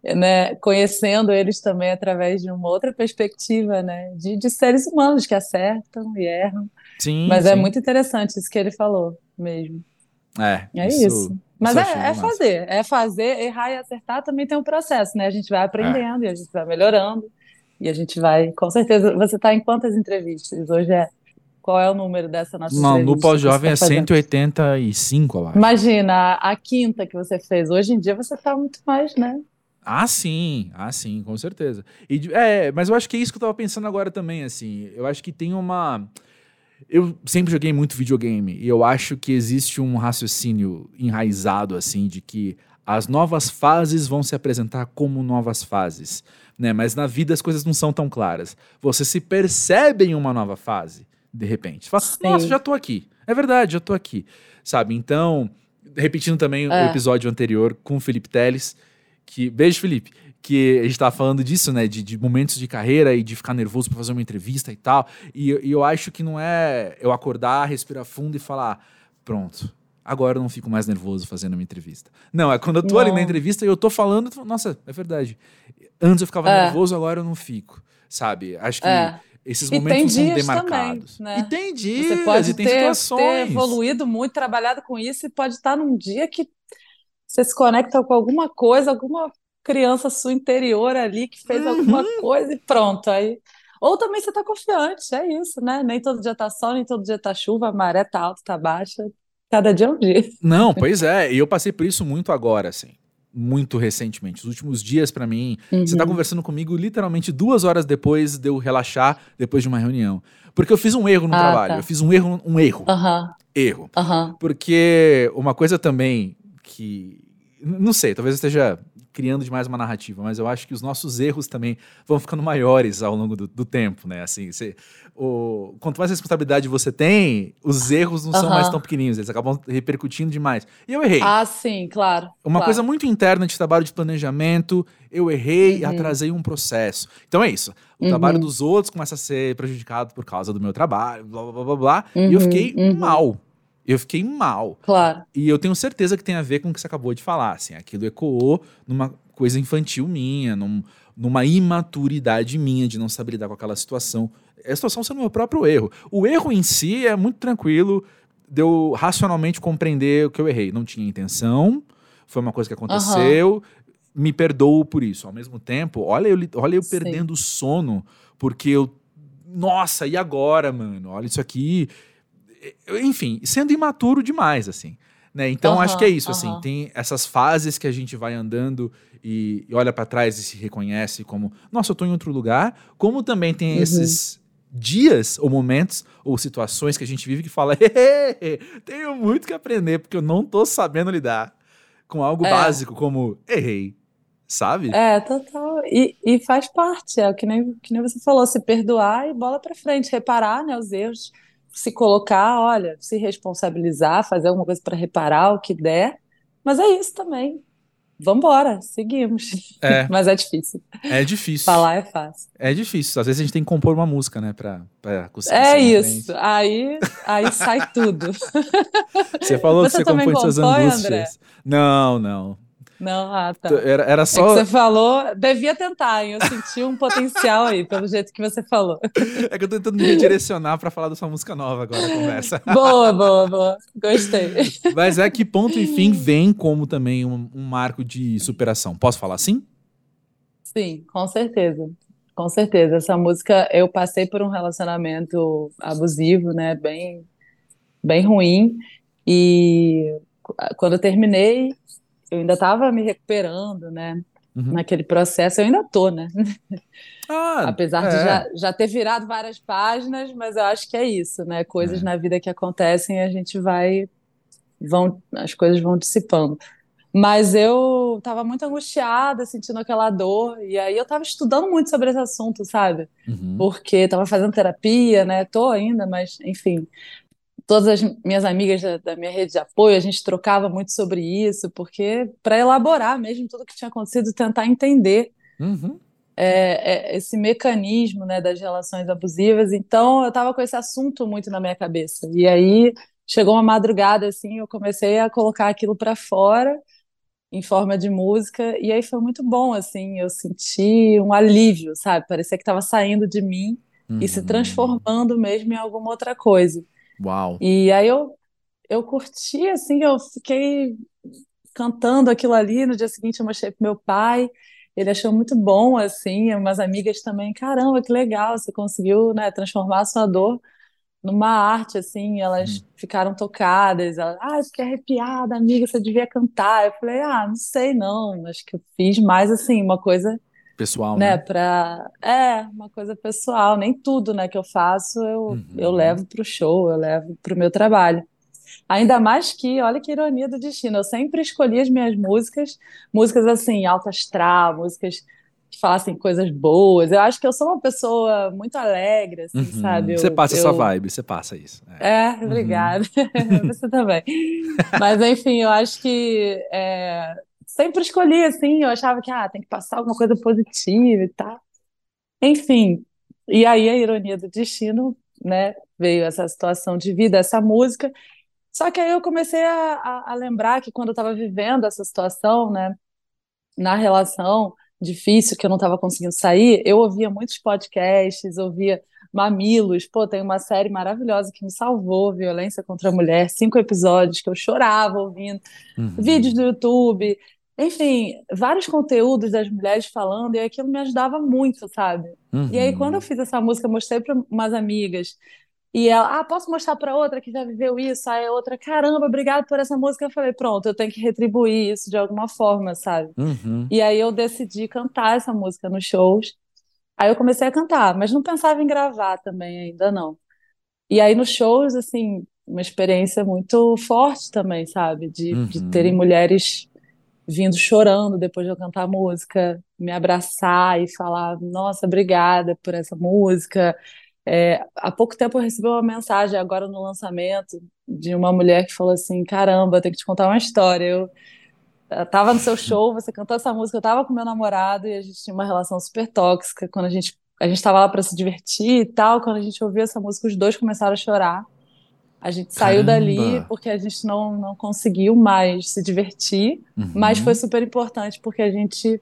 né, conhecendo eles também através de uma outra perspectiva, né? De, de seres humanos que acertam e erram. Sim. Mas é sim. é muito interessante isso que ele falou mesmo. É. É isso. isso. Mas isso é, é fazer, é fazer, errar e acertar também tem um processo, né? A gente vai aprendendo é. e a gente vai melhorando. E a gente vai, com certeza. Você está em quantas entrevistas? Hoje é. Qual é o número dessa nossa Não, no pós-jovem tá é 185, eu acho. Imagina, a, quinta que você fez. Hoje em dia você está muito mais, né? Ah, sim, ah, sim, com certeza. E, é, mas eu acho que é isso que eu tava pensando agora também, assim. Eu acho que tem uma. Eu sempre joguei muito videogame e eu acho que existe um raciocínio enraizado, assim, de que as novas fases vão se apresentar como novas fases né? Mas na vida as coisas não são tão claras. Você se percebe em uma nova fase, de repente. Fala, nossa, já tô aqui. É verdade, já tô aqui. Sabe? Então, repetindo também é. o episódio anterior com o Felipe Teles, que. Beijo, Felipe. Que a gente tava falando disso, né? De, de momentos de carreira e de ficar nervoso para fazer uma entrevista e tal. E, e eu acho que não é eu acordar, respirar fundo e falar: pronto, agora eu não fico mais nervoso fazendo uma entrevista. Não, é quando eu tô não. ali na entrevista e eu tô falando, nossa, é verdade. Antes eu ficava é. nervoso, agora eu não fico, sabe? Acho que é. Esses momentos são demarcados. Também, né? E tem dias, Você pode e tem ter, situações. ter evoluído muito, trabalhado com isso e pode estar num dia que você se conecta com alguma coisa, alguma criança sua interior ali que fez uhum. alguma coisa e pronto, aí... Ou também você está confiante, é isso, né? Nem todo dia tá sol, nem todo dia tá chuva, a maré tá alta, tá baixa, cada dia é um dia. Não, pois é, e eu passei por isso muito agora, assim muito recentemente. Os últimos dias, para mim, uhum. você tá conversando comigo literalmente duas horas depois de eu relaxar, depois de uma reunião. Porque eu fiz um erro no ah, trabalho. Tá. Eu fiz um erro, um erro. Uhum. Erro. Uhum. Porque uma coisa também que. Não sei, talvez eu esteja criando demais uma narrativa, mas eu acho que os nossos erros também vão ficando maiores ao longo do, do tempo, né? Assim, você, o, quanto mais responsabilidade você tem, os erros não são mais tão pequenininhos, eles acabam repercutindo demais. E eu errei. Ah, sim, claro. Uma claro. coisa muito interna de trabalho de planejamento, eu errei uhum. e atrasei um processo. Então é isso. O uhum. trabalho dos outros começa a ser prejudicado por causa do meu trabalho, blá blá blá blá, uhum. e eu uhum, fiquei uhum. mal. Eu fiquei mal. Claro. E eu tenho certeza que tem a ver com o que você acabou de falar. Assim, aquilo ecoou numa coisa infantil minha, num, numa imaturidade minha de não saber lidar com aquela situação. A situação sendo o meu próprio erro. O erro em si é muito tranquilo de eu racionalmente compreender o que eu errei. Não tinha intenção, foi uma coisa que aconteceu, uhum. me perdoo por isso. Ao mesmo tempo, olha eu, olha eu perdendo o sono, porque eu. Nossa, e agora, mano? Olha isso aqui enfim, sendo imaturo demais, assim. Né? Então, uhum, acho que é isso, uhum. assim, tem essas fases que a gente vai andando e, e olha para trás e se reconhece como, nossa, eu tô em outro lugar, como também tem uhum. esses dias ou momentos ou situações que a gente vive que fala, tenho muito que aprender porque eu não tô sabendo lidar com algo é. básico como errei, sabe? É, total. E, e faz parte, é o que nem, que nem você falou, se perdoar e bola para frente, reparar, né, os erros se colocar, olha, se responsabilizar, fazer alguma coisa para reparar o que der. Mas é isso também. Vamos embora, seguimos. É. Mas é difícil. É difícil. Falar é fácil. É difícil. Às vezes a gente tem que compor uma música, né, pra, pra conseguir. É isso. Aí, aí sai tudo. Você falou você que você compõe suas angústias. André? Não, não. Não, ah, tá. Era, era só. É que você falou, devia tentar, hein? Eu senti um potencial aí, pelo jeito que você falou. É que eu tô tentando me redirecionar para falar da sua música nova agora, a conversa. Boa, boa, boa. Gostei. Mas é que ponto e fim vem como também um, um marco de superação. Posso falar assim? Sim, com certeza. Com certeza. Essa música, eu passei por um relacionamento abusivo, né? Bem, bem ruim. E quando eu terminei, eu ainda estava me recuperando, né? Uhum. Naquele processo, eu ainda tô, né? Ah, Apesar é. de já, já ter virado várias páginas, mas eu acho que é isso, né? Coisas é. na vida que acontecem, a gente vai. vão As coisas vão dissipando. Mas eu estava muito angustiada, sentindo aquela dor, e aí eu estava estudando muito sobre esse assunto, sabe? Uhum. Porque estava fazendo terapia, né? Tô ainda, mas enfim todas as minhas amigas da, da, minha rede de apoio, a gente trocava muito sobre isso, porque para elaborar mesmo tudo que tinha acontecido, tentar entender uhum. é, é, esse mecanismo né, das relações abusivas. Então, eu estava com esse assunto muito na minha cabeça. E aí chegou uma madrugada assim, eu comecei a colocar aquilo para fora em forma de música e aí foi muito bom assim, eu senti um alívio, sabe? Parecia que estava saindo de mim uhum. e se uhum. transformando mesmo em alguma outra coisa. Uau! E aí eu, eu curti, assim, eu fiquei cantando aquilo ali. No dia seguinte eu mostrei pro meu pai, ele achou muito bom, assim, umas amigas também, caramba, que legal, você conseguiu, né, transformar a sua dor numa arte, assim, elas hum. ficaram tocadas, elas, ah, fiquei arrepiada, amiga, você devia cantar. Eu falei, ah, não sei não, acho que eu fiz mais, assim, uma coisa pessoal, né? né? Pra... É, uma coisa pessoal. Nem tudo né, que eu faço eu, uhum. eu levo para o show, eu levo para o meu trabalho. Ainda mais que, olha que ironia do destino, eu sempre escolhi as minhas músicas, músicas assim, alta astral, músicas que falassem coisas boas. Eu acho que eu sou uma pessoa muito alegre, assim, uhum. sabe? Eu, você passa eu... essa vibe, você passa isso. É, é obrigada. Uhum. você também. Mas, enfim, eu acho que é, sempre escolhi assim, eu achava que ah, tem que passar alguma coisa positiva e tal. Enfim, e aí a ironia do destino, né, veio essa situação de vida, essa música. Só que aí eu comecei a, a, a lembrar que quando eu estava vivendo essa situação, né, na relação difícil que eu não estava conseguindo sair, eu ouvia muitos podcasts, ouvia Mamilos, pô, tem uma série maravilhosa que me salvou, Violência contra a Mulher, cinco episódios que eu chorava ouvindo, uhum. vídeos do YouTube, enfim, vários conteúdos das mulheres falando, e aquilo me ajudava muito, sabe? Uhum. E aí, quando eu fiz essa música, eu mostrei para umas amigas, e ela, ah, posso mostrar para outra que já viveu isso? Aí a outra, caramba, obrigado por essa música. Eu falei, pronto, eu tenho que retribuir isso de alguma forma, sabe? Uhum. E aí eu decidi cantar essa música nos shows. Aí eu comecei a cantar, mas não pensava em gravar também ainda não. E aí nos shows, assim, uma experiência muito forte também, sabe? De, uhum. de terem mulheres vindo chorando depois de eu cantar a música, me abraçar e falar: Nossa, obrigada por essa música. É, há pouco tempo eu recebi uma mensagem, agora no lançamento, de uma mulher que falou assim: Caramba, tenho que te contar uma história. Eu, eu tava no seu show, você cantou essa música, eu tava com meu namorado e a gente tinha uma relação super tóxica. Quando a gente a gente estava lá para se divertir e tal, quando a gente ouviu essa música, os dois começaram a chorar. A gente saiu Caramba. dali porque a gente não, não conseguiu mais se divertir, uhum. mas foi super importante porque a gente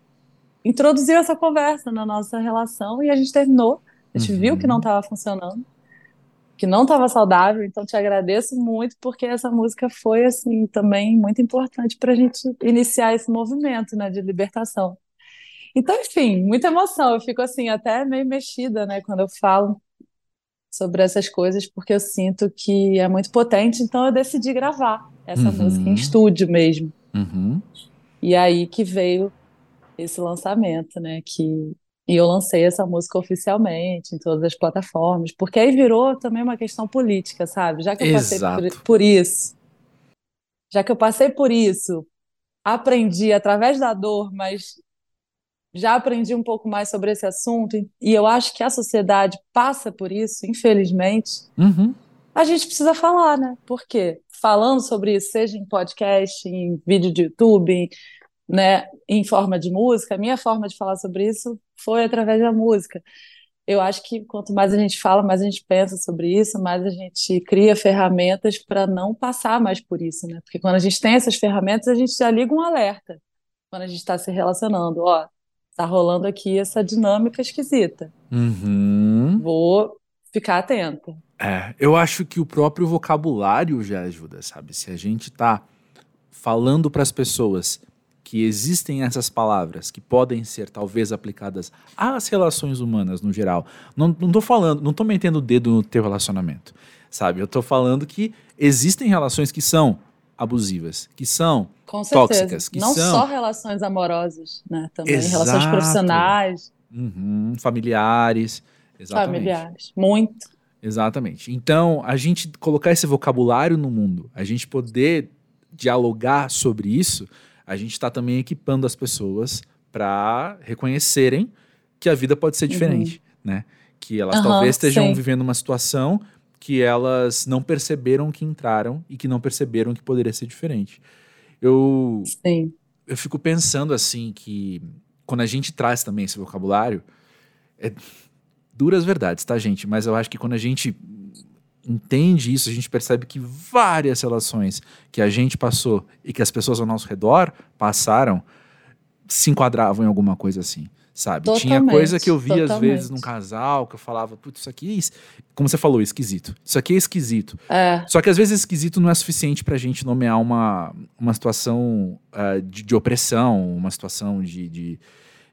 introduziu essa conversa na nossa relação e a gente terminou. A gente uhum. viu que não estava uhum. funcionando, que não estava saudável. Então te agradeço muito porque essa música foi assim também muito importante para a gente iniciar esse movimento, né, de libertação. Então, enfim, muita emoção. Eu fico assim até meio mexida, né, quando eu falo sobre essas coisas, porque eu sinto que é muito potente, então eu decidi gravar essa uhum. música em estúdio mesmo. Uhum. E aí que veio esse lançamento, né? Que, e eu lancei essa música oficialmente em todas as plataformas, porque aí virou também uma questão política, sabe? Já que eu passei por, por isso, já que eu passei por isso, aprendi através da dor, mas já aprendi um pouco mais sobre esse assunto e eu acho que a sociedade passa por isso, infelizmente. Uhum. A gente precisa falar, né? Porque falando sobre isso, seja em podcast, em vídeo de YouTube, né, em forma de música, a minha forma de falar sobre isso foi através da música. Eu acho que quanto mais a gente fala, mais a gente pensa sobre isso, mais a gente cria ferramentas para não passar mais por isso, né? Porque quando a gente tem essas ferramentas, a gente já liga um alerta quando a gente está se relacionando. Ó, tá rolando aqui essa dinâmica esquisita. Uhum. Vou ficar atenta. É, eu acho que o próprio vocabulário já ajuda, sabe? Se a gente tá falando para as pessoas que existem essas palavras que podem ser talvez aplicadas às relações humanas no geral. Não, não tô falando, não tô metendo o dedo no teu relacionamento, sabe? Eu tô falando que existem relações que são abusivas, que são Com tóxicas, que Não são só relações amorosas, né? Também Exato. relações profissionais, Uhum, familiares, exatamente. familiares. Muito. Exatamente. Então, a gente colocar esse vocabulário no mundo, a gente poder dialogar sobre isso, a gente está também equipando as pessoas para reconhecerem que a vida pode ser diferente, né? Que elas Aham, talvez estejam sim. vivendo uma situação que elas não perceberam que entraram e que não perceberam que poderia ser diferente. Eu, Sim. eu fico pensando assim que quando a gente traz também esse vocabulário, é duras verdades, tá, gente? Mas eu acho que quando a gente entende isso, a gente percebe que várias relações que a gente passou e que as pessoas ao nosso redor passaram se enquadravam em alguma coisa assim, sabe? Tinha Totalmente, coisa que eu via às vezes num casal que eu falava, putz, isso aqui, é como você falou, esquisito. Isso aqui é esquisito. É, Só que às vezes esquisito não é suficiente pra gente nomear uma, uma situação ah, de, de opressão, uma situação de, de,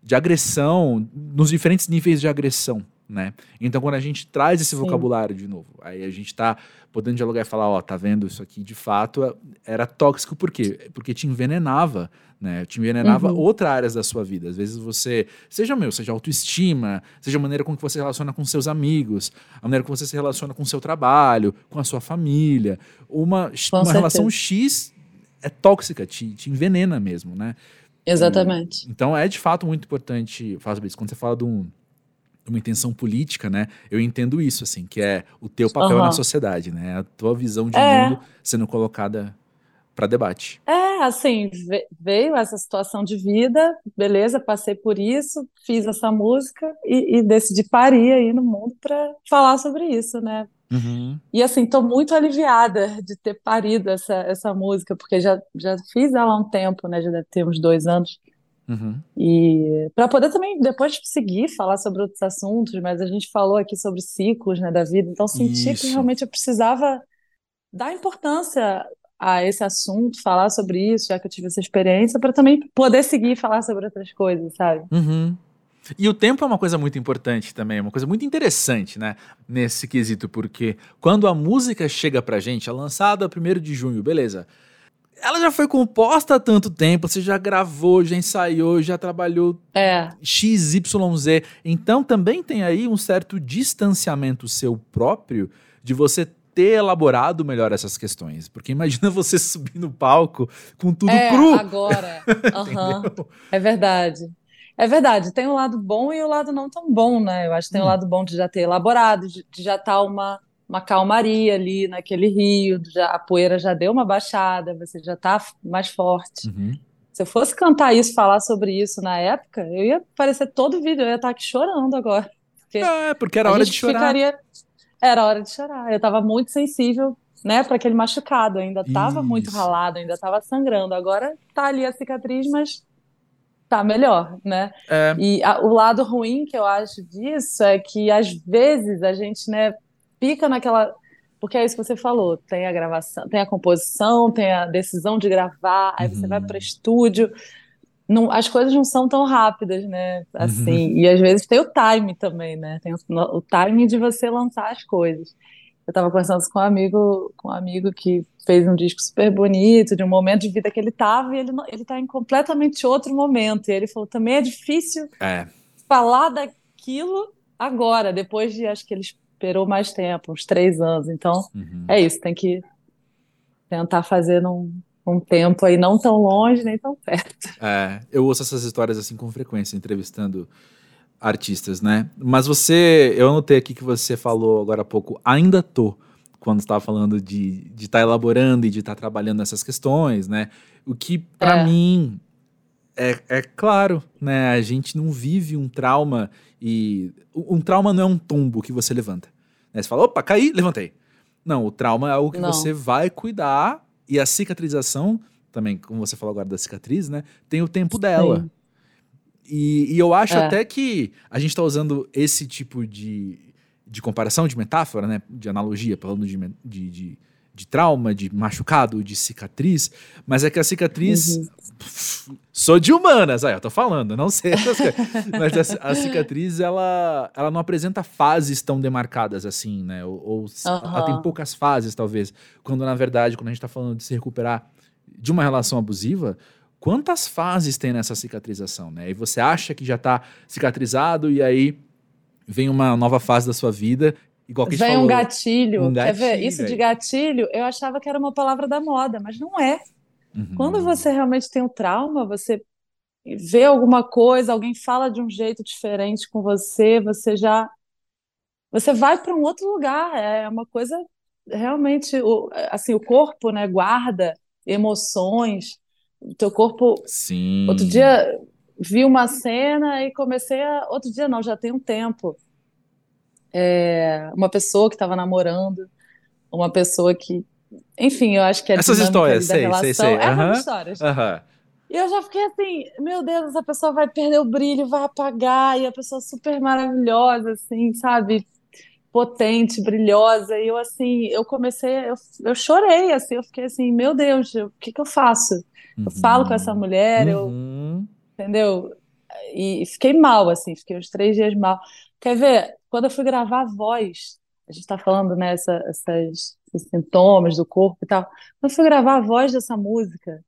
de agressão, nos diferentes níveis de agressão, né? Então quando a gente traz esse Sim. vocabulário de novo, aí a gente tá podendo dialogar e falar, ó, tá vendo, isso aqui de fato é- era tóxico, por quê? Porque te envenenava, né? Te envenenava Uhum. outras áreas da sua vida. Às vezes você, seja meu, seja autoestima, seja a maneira com que você se relaciona com seus amigos, a maneira como você se relaciona com o seu trabalho, com a sua família. Uma, Com uma certeza. relação X é tóxica, te, te envenena mesmo, né? exatamente. Então é de fato muito importante falar sobre isso. Quando você fala de, um- uma intenção política, né? Eu entendo isso, assim, que é o teu papel Aham. na sociedade, né? A tua visão de É. mundo sendo colocada para debate. É, assim, ve- veio essa situação de vida, beleza, passei por isso, fiz essa música e, e decidi parir aí no mundo para falar sobre isso, né? Uhum. E assim, tô muito aliviada de ter parido essa, essa música, porque já, já fiz ela há um tempo, né? Já deve ter uns dois anos. Uhum. E para poder também depois seguir falar sobre outros assuntos, mas a gente falou aqui sobre ciclos, né, da vida, então senti que Isso. realmente eu precisava dar importância a esse assunto, falar sobre isso, já que eu tive essa experiência, para também poder seguir e falar sobre outras coisas, sabe? Uhum. E o tempo é uma coisa muito importante também, é uma coisa muito interessante, né? Nesse quesito, porque quando a música chega pra gente, é lançada 1 de junho, beleza. Ela já foi composta há tanto tempo, você já gravou, já ensaiou, já trabalhou É, XYZ. Então também tem aí um certo distanciamento seu próprio de você ter elaborado melhor essas questões. Porque imagina você subir no palco com tudo é, cru. agora. Entendeu? É verdade. É verdade, tem o lado bom e o lado não tão bom, né? Eu acho que tem o Hum. lado bom de já ter elaborado, de, de já estar uma, uma calmaria ali naquele rio, já, a poeira já deu uma baixada, você já tá mais forte. Uhum. Se eu fosse cantar isso, falar sobre isso na época, eu ia aparecer todo vídeo, eu ia estar aqui chorando agora. Porque É, porque era hora de chorar. ficaria. Era hora de chorar. Eu estava muito sensível, né, para aquele machucado. Eu ainda estava muito ralado, ainda estava sangrando. Agora tá ali a cicatriz, mas tá melhor, né? É, E a- o lado ruim que eu acho disso é que às vezes a gente, né, fica naquela. Porque é isso que você falou: tem a gravação, tem a composição, tem a decisão de gravar, aí você Uhum. vai para estúdio. Não, as coisas não são tão rápidas, né? Assim, e às vezes tem o time também, né? Tem o, o timing de você lançar as coisas. Eu estava conversando com um amigo, com um amigo que fez um disco super bonito, de um momento de vida que ele estava, e ele ele está em completamente outro momento. E ele falou: também é difícil é. falar daquilo agora, depois de acho que ele esperou mais tempo, uns três anos. Então, Uhum. é isso, tem que tentar fazer num, num tempo aí não tão longe nem tão perto. É, eu ouço essas histórias assim com frequência, entrevistando artistas, né? Mas você, eu anotei aqui que você falou agora há pouco, ainda tô, quando estava falando de estar de tá elaborando e de estar tá trabalhando nessas questões, né? O que, para É. mim, é, é claro, né? A gente não vive um trauma e. Um trauma não é um tombo que você levanta. Né? Você fala, opa, caí, levantei. Não, o trauma é algo que Não. você vai cuidar e a cicatrização também, como você falou agora da cicatriz, né? Tem o tempo dela. E, e, eu acho é. até que a gente está usando esse tipo de, de comparação, de metáfora, né? De analogia, falando de, de, de, de trauma, de machucado, de cicatriz, mas é que a cicatriz. Uhum. sou de humanas, aí eu tô falando, não sei essas coisas. mas a, a, cicatriz, ela, ela não apresenta fases tão demarcadas assim, né? Ou, ou uhum. ela tem poucas fases, talvez. Quando, na verdade, quando a gente tá falando de se recuperar de uma relação abusiva, quantas fases tem nessa cicatrização, né? E você acha que já tá cicatrizado e aí vem uma nova fase da sua vida Igual que Vem falou, um gatilho. um gatilho. Quer ver? Isso de gatilho, eu achava que era uma palavra da moda, mas não é. Uhum. Quando você realmente tem um trauma, você vê alguma coisa, alguém fala de um jeito diferente com você, você já você vai para um outro lugar. É uma coisa realmente o, assim, o corpo, né, guarda emoções. O teu corpo Sim. Outro dia vi uma cena e comecei a outro dia não, já tem um tempo é, uma pessoa que estava namorando, uma pessoa que. Enfim, eu acho que é Essas histórias, sei, relação, sei, sei. Essas uhum. histórias. Uhum. E eu já fiquei assim, meu Deus, essa pessoa vai perder o brilho, vai apagar, e a pessoa super maravilhosa, assim, sabe? Potente, brilhosa. E eu, assim, eu comecei, eu, eu chorei, assim, eu fiquei assim, meu Deus, o que que eu faço? Eu falo com essa mulher, uhum. eu. Entendeu? E fiquei mal, assim, fiquei uns três dias mal. Quer ver? Quando eu fui gravar a voz, a gente está falando, né, essa, essas, esses sintomas do corpo e tal. Quando eu fui gravar a voz dessa música,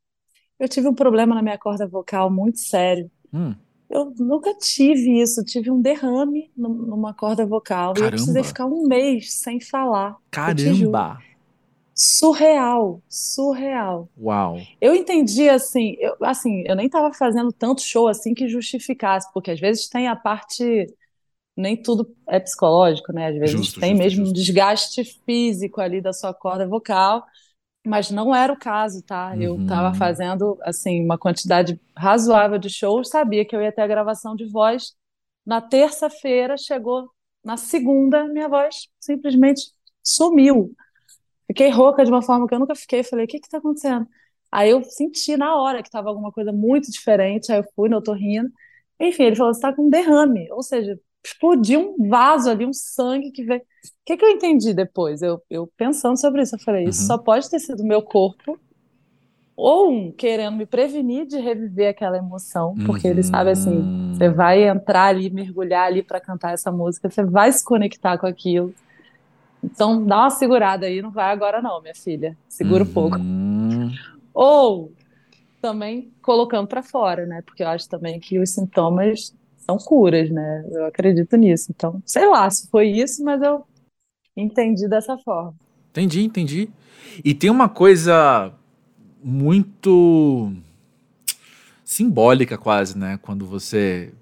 eu tive um problema na minha corda vocal muito sério. Hum. Eu nunca tive isso, tive um derrame numa corda vocal Caramba. e eu precisei ficar um mês sem falar. Caramba! Surreal, surreal. Uau. Eu entendi assim, eu, assim, eu nem estava fazendo tanto show assim que justificasse, porque às vezes tem a parte nem tudo é psicológico, né? Às vezes justo, tem justo, mesmo justo. um desgaste físico ali da sua corda vocal, mas não era o caso, tá? Uhum. Eu estava fazendo assim uma quantidade razoável de shows, sabia que eu ia ter a gravação de voz. Na terça-feira chegou, na segunda minha voz simplesmente sumiu. Fiquei rouca de uma forma que eu nunca fiquei. Falei, o que está acontecendo? Aí eu senti na hora que estava alguma coisa muito diferente. Aí eu fui no otorrino. Enfim, ele falou: você está com um derrame. Ou seja, explodiu um vaso ali, um sangue que veio. O que, que eu entendi depois? Eu, eu pensando sobre isso, eu falei, isso uhum. só pode ter sido meu corpo, ou um querendo me prevenir de reviver aquela emoção, porque uhum. ele sabe assim, uhum. você vai entrar ali, mergulhar ali para cantar essa música, você vai se conectar com aquilo. Então dá uma segurada aí, não vai agora não, minha filha. Segura um pouco. Uhum. Ou também colocando para fora, né? Porque eu acho também que os sintomas são curas, né? Eu acredito nisso. Então, sei lá se foi isso, mas eu entendi dessa forma. Entendi, entendi. E tem uma coisa muito simbólica quase, né? Quando você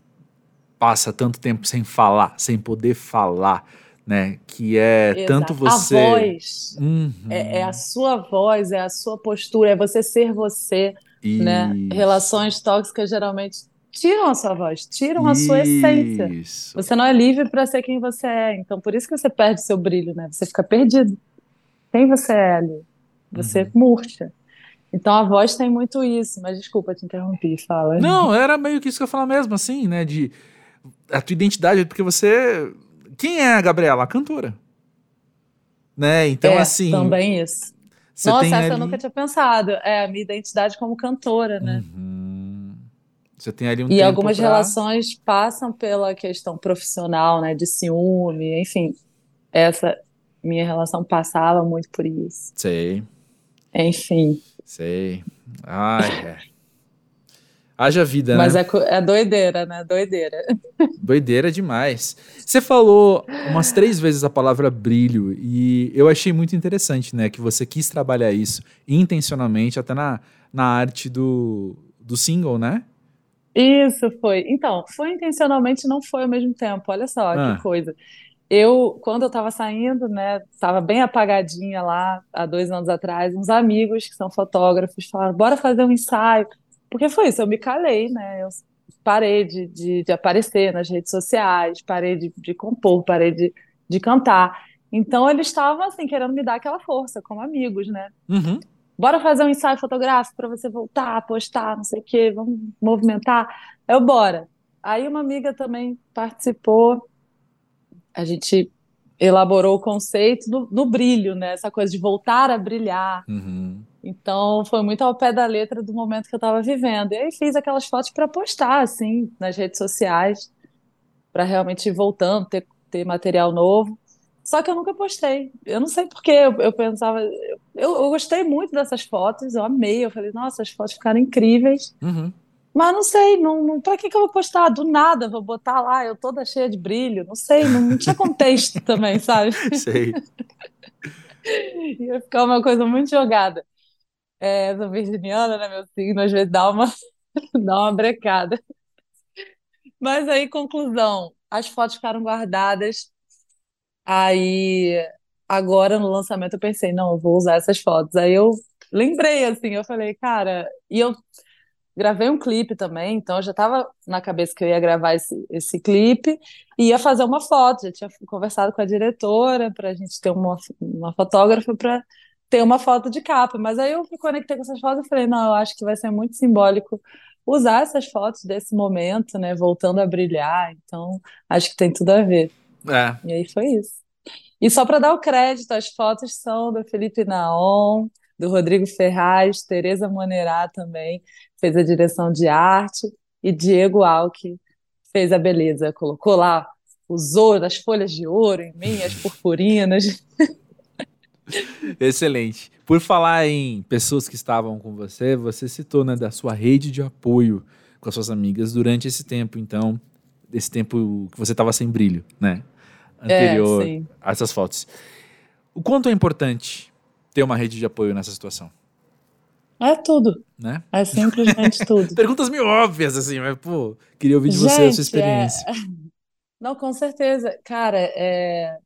passa tanto tempo sem falar, sem poder falar, né? Que é Exato. tanto você. A voz. Uhum. É, é, a sua voz, é a sua postura, é você ser você. Né? Relações tóxicas geralmente tiram a sua voz, tiram a sua essência. Você não é livre para ser quem você é. Então, por isso que você perde seu brilho, né? Você fica perdido. Quem você é ali? Você uhum. murcha. Então a voz tem muito isso, mas desculpa te interromper, fala. Não, era meio que isso que eu ia falar mesmo, assim, né? De a tua identidade, porque você. Quem é a Gabriela? A cantora. Né? Então, é, assim. Também isso. Nossa, essa ali... eu nunca tinha pensado. É a minha identidade como cantora, né? Uhum. Você tem ali um E algumas pra... relações passam pela questão profissional, né, de ciúme, enfim. Essa minha relação passava muito por isso. Sei. Enfim. Sei. Ai, é. Haja vida, Mas né? Mas é, é doideira, né? Doideira. Doideira demais. Você falou umas três vezes a palavra brilho e eu achei muito interessante, né? Que você quis trabalhar isso intencionalmente, até na, na arte do, do single, né? Isso foi. Então, foi intencionalmente, não foi ao mesmo tempo. Olha só Ah, que coisa. Eu, quando eu estava saindo, né, estava bem apagadinha lá, há dois anos atrás, uns amigos que são fotógrafos falaram, bora fazer um ensaio. Porque foi isso, eu me calei, né? Eu parei de, de, de aparecer nas redes sociais, parei de, de compor, parei de, de cantar. Então, eles estavam, assim, querendo me dar aquela força, como amigos, né? uhum. Bora fazer um ensaio fotográfico para você voltar, postar, não sei o quê, vamos movimentar. Eu, bora. Aí uma amiga também participou, a gente elaborou o conceito do, do brilho, né? Essa coisa de voltar a brilhar. Uhum. Então foi muito ao pé da letra do momento que eu estava vivendo. E aí fiz aquelas fotos para postar, assim, nas redes sociais, para realmente ir voltando, ter, ter material novo. Só que eu nunca postei. Eu não sei porquê. Eu, eu pensava. Eu, eu, gostei muito dessas fotos, eu amei. Eu falei, nossa, as fotos ficaram incríveis. Uhum. Mas não sei, não, não, pra que, que eu vou postar? Do nada, vou botar lá, eu toda cheia de brilho. Não sei, não, não tinha contexto também, sabe? Sei. Ia ficar uma coisa muito jogada. É, sou virginiana, né? Meu signo às vezes dá uma, dá uma brecada. Mas aí, conclusão: as fotos ficaram guardadas. Aí, agora no lançamento, eu pensei, não, eu vou usar essas fotos. Aí eu lembrei, assim, eu falei, cara, e eu gravei um clipe também, então eu já estava na cabeça que eu ia gravar esse, esse clipe e ia fazer uma foto. Já tinha conversado com a diretora para a gente ter uma, uma fotógrafa para ter uma foto de capa. Mas aí eu me conectei com essas fotos e falei, não, eu acho que vai ser muito simbólico usar essas fotos desse momento, né, voltando a brilhar. Então, acho que tem tudo a ver. É. E aí foi isso. E só para dar o crédito, as fotos são do Felipe Naon, do Rodrigo Ferraz, Tereza Monerá também fez a direção de arte e Diego Alck fez a beleza, colocou lá os ouros, as folhas de ouro em mim, as purpurinas. Excelente. Por falar em pessoas que estavam com você, você citou né, da sua rede de apoio com as suas amigas durante esse tempo, então, esse tempo que você estava sem brilho, né? Anterior é, a essas fotos. O quanto é importante ter uma rede de apoio nessa situação? É tudo. Né? É simplesmente tudo. Perguntas meio óbvias, assim, mas, pô, queria ouvir de Gente, você a sua experiência. É... Não, com certeza. Cara, é...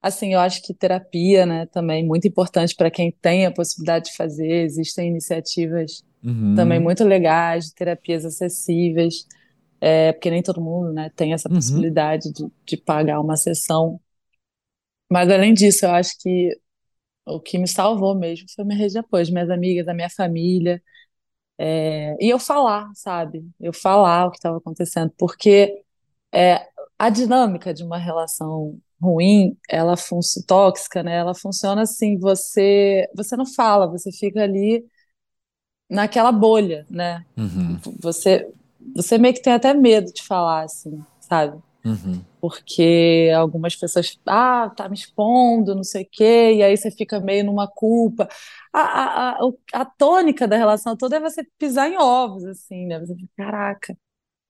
assim, eu acho que terapia, né, também muito importante para quem tem a possibilidade de fazer. Existem iniciativas uhum. também muito legais, de terapias acessíveis, é... porque nem todo mundo, né, tem essa uhum. possibilidade de, de pagar uma sessão. Mas além disso, eu acho que o que me salvou mesmo foi minha rede de apoio, minhas amigas, a minha família. É, e eu falar, sabe? Eu falar o que estava acontecendo, porque é, a dinâmica de uma relação ruim, ela tóxica, né? Ela funciona assim, você você não fala, você fica ali naquela bolha, né? Uhum. Você você meio que tem até medo de falar assim, sabe? Uhum. Porque algumas pessoas, ah, tá me expondo, não sei o quê, e aí você fica meio numa culpa. A, a, a, a tônica da relação toda é você pisar em ovos, assim, né? Você fica, caraca.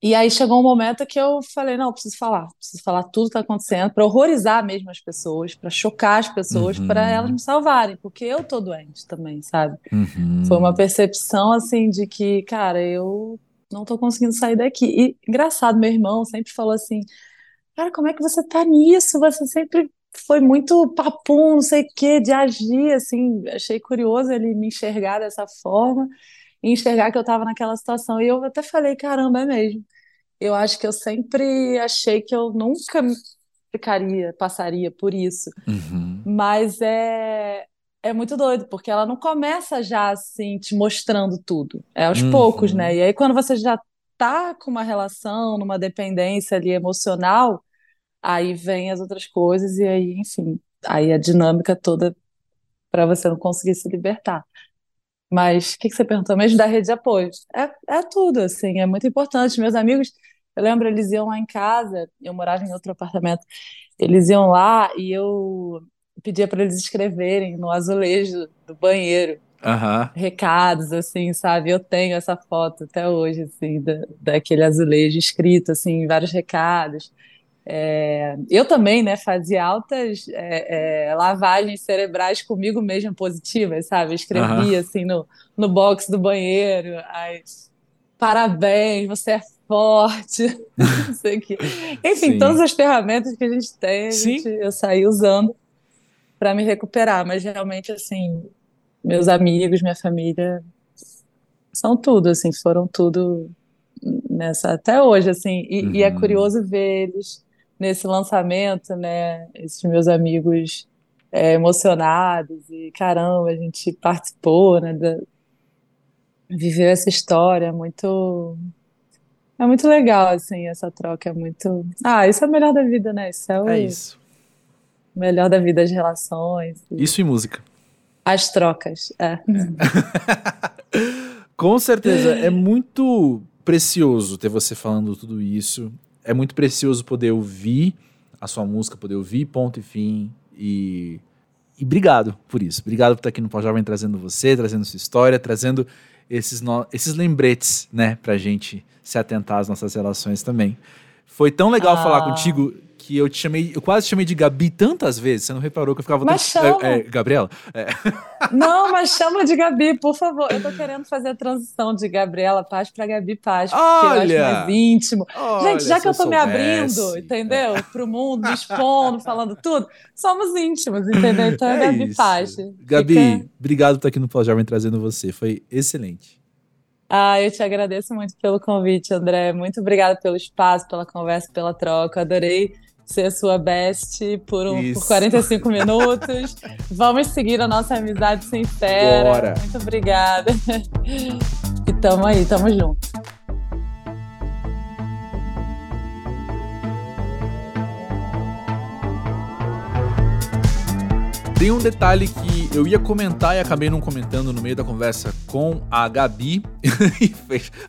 E aí chegou um momento que eu falei, não, eu preciso falar, preciso falar tudo que está acontecendo, para horrorizar mesmo as pessoas, para chocar as pessoas, uhum. para elas me salvarem, porque eu tô doente também, sabe? Uhum. Foi uma percepção assim de que, cara, eu não tô conseguindo sair daqui. E engraçado, meu irmão sempre falou assim: Cara, como é que você tá nisso? Você sempre foi muito papum, não sei o quê, de agir, assim. Achei curioso ele me enxergar dessa forma e enxergar que eu tava naquela situação. E eu até falei: caramba, é mesmo. Eu acho que eu sempre achei que eu nunca ficaria, passaria por isso. Uhum. Mas é, é muito doido, porque ela não começa já assim, te mostrando tudo. É aos uhum. poucos, né? E aí, quando você já tá com uma relação, numa dependência ali emocional, aí vem as outras coisas, e aí, enfim, aí a dinâmica toda para você não conseguir se libertar. Mas o que, que você perguntou mesmo da rede de apoio? É, é tudo, assim, é muito importante. Meus amigos, eu lembro, eles iam lá em casa, eu morava em outro apartamento, eles iam lá e eu pedia para eles escreverem no azulejo do banheiro uhum. recados, assim, sabe? Eu tenho essa foto até hoje, assim, da, daquele azulejo escrito, assim, vários recados. É, eu também, né, fazia altas é, é, lavagens cerebrais comigo mesma positivas, sabe? Eu escrevia, uhum. assim, no, no box do banheiro, ai, parabéns, você é forte, não sei o. Enfim, Sim. todas as ferramentas que a gente tem, a gente, eu saí usando para me recuperar, mas realmente assim, meus amigos, minha família são tudo, assim, foram tudo nessa até hoje, assim, e, uhum. e é uhum. curioso ver eles nesse lançamento, né, esses meus amigos é, emocionados e caramba, a gente participou, né? Da, viveu essa história, muito é muito legal, assim, essa troca é muito. Ah, isso é o melhor da vida, né? Isso é o É isso. Melhor da vida, as relações, e Isso e música. as trocas. É. Com certeza, é muito precioso ter você falando tudo isso. É muito precioso poder ouvir a sua música, poder ouvir ponto e fim. E, e obrigado por isso. Obrigado por estar aqui no Pau Jovem trazendo você, trazendo sua história, trazendo esses, no- esses lembretes, né, pra gente se atentar às nossas relações também. Foi tão legal Ah. falar contigo que eu te chamei, eu quase te chamei de Gabi tantas vezes. Você não reparou que eu ficava Mas é, é, Gabriela? É. Não, mas chama de Gabi, por favor. Eu tô querendo fazer a transição de Gabriela Paz para Gabi Paz, porque eu Olha! acho mais íntimo. Olha, Gente, já que eu tô me soubesse. abrindo, entendeu? Pro mundo, me expondo, falando tudo, somos íntimos, entendeu? Então é, Gabi isso. Paz. Gabi, Fica- obrigado por estar aqui no Pau Jovem trazendo você. Foi excelente. Ah, eu te agradeço muito pelo convite, André. Muito obrigada pelo espaço, pela conversa, pela troca. Adorei ser sua best por, um, por 45 minutos. Vamos seguir a nossa amizade sincera. Bora. Muito obrigada. E tamo aí, tamo junto. Tem um detalhe que eu ia comentar e acabei não comentando no meio da conversa com a Gabi. E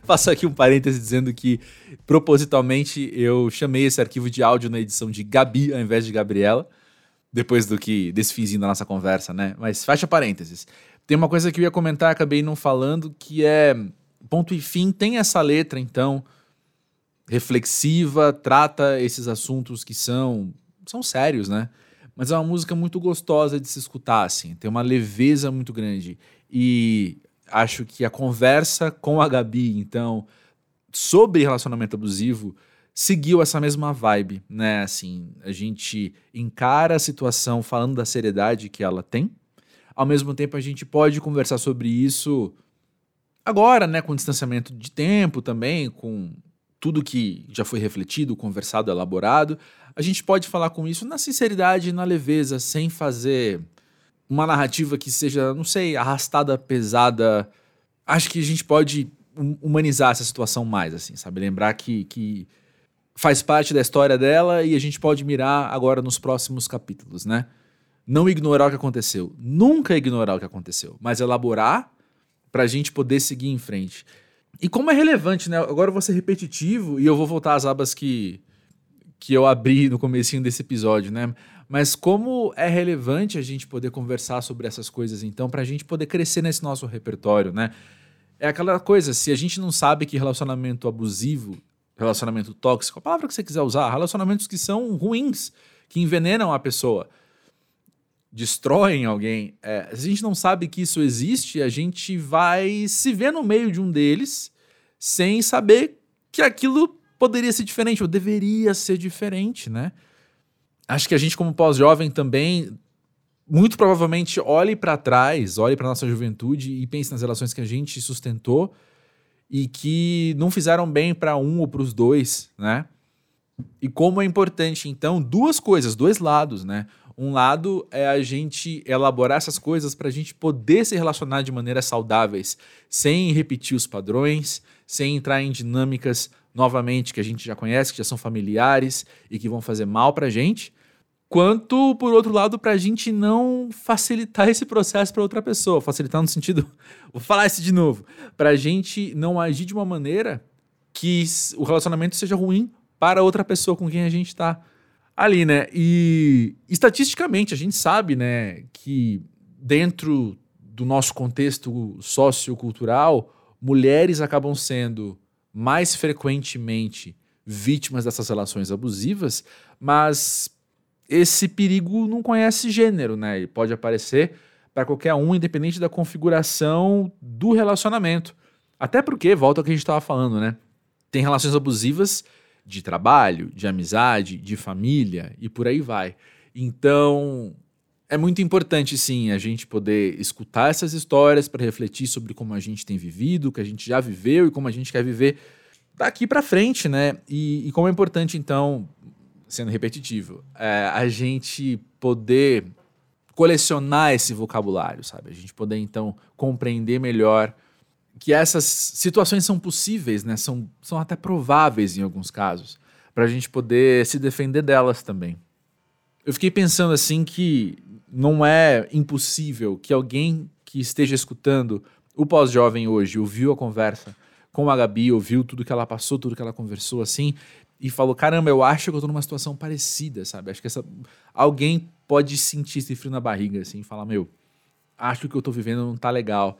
Faço aqui um parêntese dizendo que propositalmente eu chamei esse arquivo de áudio na edição de Gabi ao invés de Gabriela. Depois do que desse finzinho da nossa conversa, né? Mas fecha parênteses. Tem uma coisa que eu ia comentar, acabei não falando, que é ponto e fim tem essa letra, então reflexiva, trata esses assuntos que são são sérios, né? Mas é uma música muito gostosa de se escutar, assim. Tem uma leveza muito grande. E acho que a conversa com a Gabi, então, sobre relacionamento abusivo, seguiu essa mesma vibe, né? Assim, a gente encara a situação falando da seriedade que ela tem. Ao mesmo tempo, a gente pode conversar sobre isso agora, né? Com distanciamento de tempo também, com tudo que já foi refletido, conversado, elaborado a gente pode falar com isso na sinceridade, na leveza, sem fazer uma narrativa que seja, não sei, arrastada, pesada. Acho que a gente pode hum- humanizar essa situação mais, assim, sabe? Lembrar que, que faz parte da história dela e a gente pode mirar agora nos próximos capítulos, né? Não ignorar o que aconteceu, nunca ignorar o que aconteceu, mas elaborar pra gente poder seguir em frente. E como é relevante, né? Agora eu vou ser repetitivo e eu vou voltar às abas que que eu abri no comecinho desse episódio, né? Mas como é relevante a gente poder conversar sobre essas coisas, então, pra gente poder crescer nesse nosso repertório, né? É aquela coisa, se a gente não sabe que relacionamento abusivo, relacionamento tóxico, a palavra que você quiser usar, relacionamentos que são ruins, que envenenam a pessoa, destroem alguém, é, se a gente não sabe que isso existe, a gente vai se ver no meio de um deles sem saber que aquilo poderia ser diferente, ou deveria ser diferente, né? Acho que a gente, como pós-jovem, também, muito provavelmente, olhe para trás, olhe para nossa juventude e pense nas relações que a gente sustentou e que não fizeram bem para um ou para os dois, né? E como é importante, então, duas coisas, dois lados, né? Um lado é a gente elaborar essas coisas para a gente poder se relacionar de maneiras saudáveis, sem repetir os padrões, sem entrar em dinâmicas novamente que a gente já conhece, que já são familiares e que vão fazer mal pra gente, quanto por outro lado pra gente não facilitar esse processo para outra pessoa, facilitar no sentido, vou falar isso de novo, pra gente não agir de uma maneira que o relacionamento seja ruim para outra pessoa com quem a gente tá ali, né? E estatisticamente a gente sabe, né, que dentro do nosso contexto sociocultural, mulheres acabam sendo mais frequentemente vítimas dessas relações abusivas, mas esse perigo não conhece gênero, né? Ele pode aparecer para qualquer um, independente da configuração do relacionamento. Até porque, volta ao que a gente estava falando, né? Tem relações abusivas de trabalho, de amizade, de família e por aí vai. Então, é muito importante, sim, a gente poder escutar essas histórias para refletir sobre como a gente tem vivido, o que a gente já viveu e como a gente quer viver daqui para frente, né? E, e como é importante, então, sendo repetitivo, é, a gente poder colecionar esse vocabulário, sabe? A gente poder então compreender melhor que essas situações são possíveis, né? São, são até prováveis em alguns casos, para a gente poder se defender delas também. Eu fiquei pensando assim que não é impossível que alguém que esteja escutando o pós-jovem hoje ouviu a conversa com a Gabi, ouviu tudo que ela passou, tudo que ela conversou assim, e falou: caramba, eu acho que eu tô numa situação parecida, sabe? Acho que essa... alguém pode sentir esse frio na barriga, assim, e falar: meu, acho que eu tô vivendo não tá legal.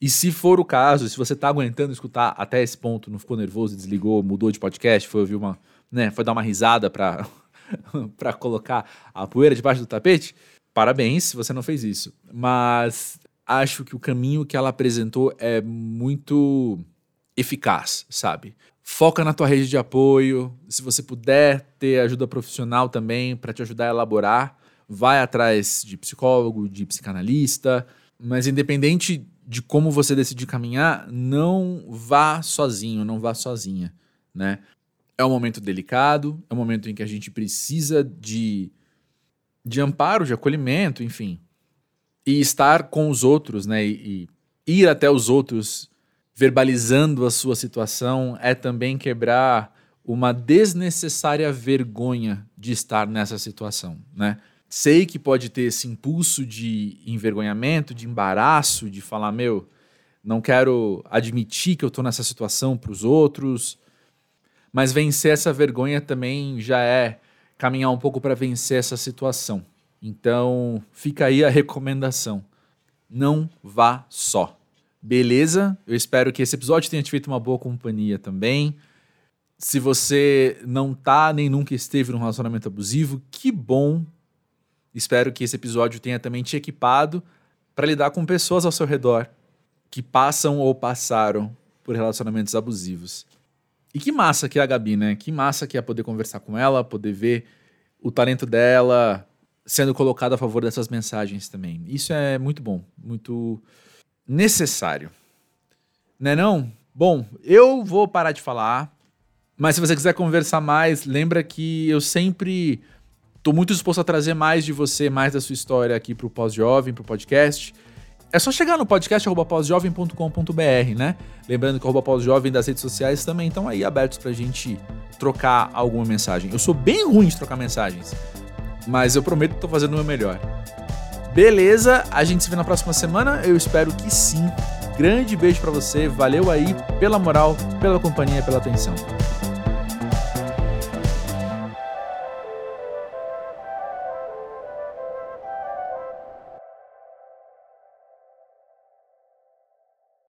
E se for o caso, se você tá aguentando escutar até esse ponto, não ficou nervoso, desligou, mudou de podcast, foi ouvir uma, né, foi dar uma risada para para colocar a poeira debaixo do tapete, parabéns se você não fez isso. Mas acho que o caminho que ela apresentou é muito eficaz, sabe? Foca na tua rede de apoio. Se você puder ter ajuda profissional também para te ajudar a elaborar, vai atrás de psicólogo, de psicanalista. Mas independente de como você decidir caminhar, não vá sozinho, não vá sozinha, né? É um momento delicado, é um momento em que a gente precisa de, de amparo, de acolhimento, enfim. E estar com os outros, né? E, e ir até os outros verbalizando a sua situação é também quebrar uma desnecessária vergonha de estar nessa situação, né? Sei que pode ter esse impulso de envergonhamento, de embaraço, de falar, meu, não quero admitir que eu estou nessa situação para os outros. Mas vencer essa vergonha também já é caminhar um pouco para vencer essa situação. Então, fica aí a recomendação. Não vá só. Beleza? Eu espero que esse episódio tenha te feito uma boa companhia também. Se você não tá nem nunca esteve num relacionamento abusivo, que bom Espero que esse episódio tenha também te equipado para lidar com pessoas ao seu redor que passam ou passaram por relacionamentos abusivos. E que massa que é a Gabi, né? Que massa que é poder conversar com ela, poder ver o talento dela sendo colocado a favor dessas mensagens também. Isso é muito bom, muito necessário. Né não? Bom, eu vou parar de falar, mas se você quiser conversar mais, lembra que eu sempre Tô muito disposto a trazer mais de você, mais da sua história aqui pro Pós-Jovem, pro podcast. É só chegar no podcast pósjovem.com.br, né? Lembrando que o pós-jovem das redes sociais também estão aí abertos pra gente trocar alguma mensagem. Eu sou bem ruim de trocar mensagens, mas eu prometo que tô fazendo o meu melhor. Beleza? A gente se vê na próxima semana? Eu espero que sim. Grande beijo para você. Valeu aí pela moral, pela companhia, pela atenção.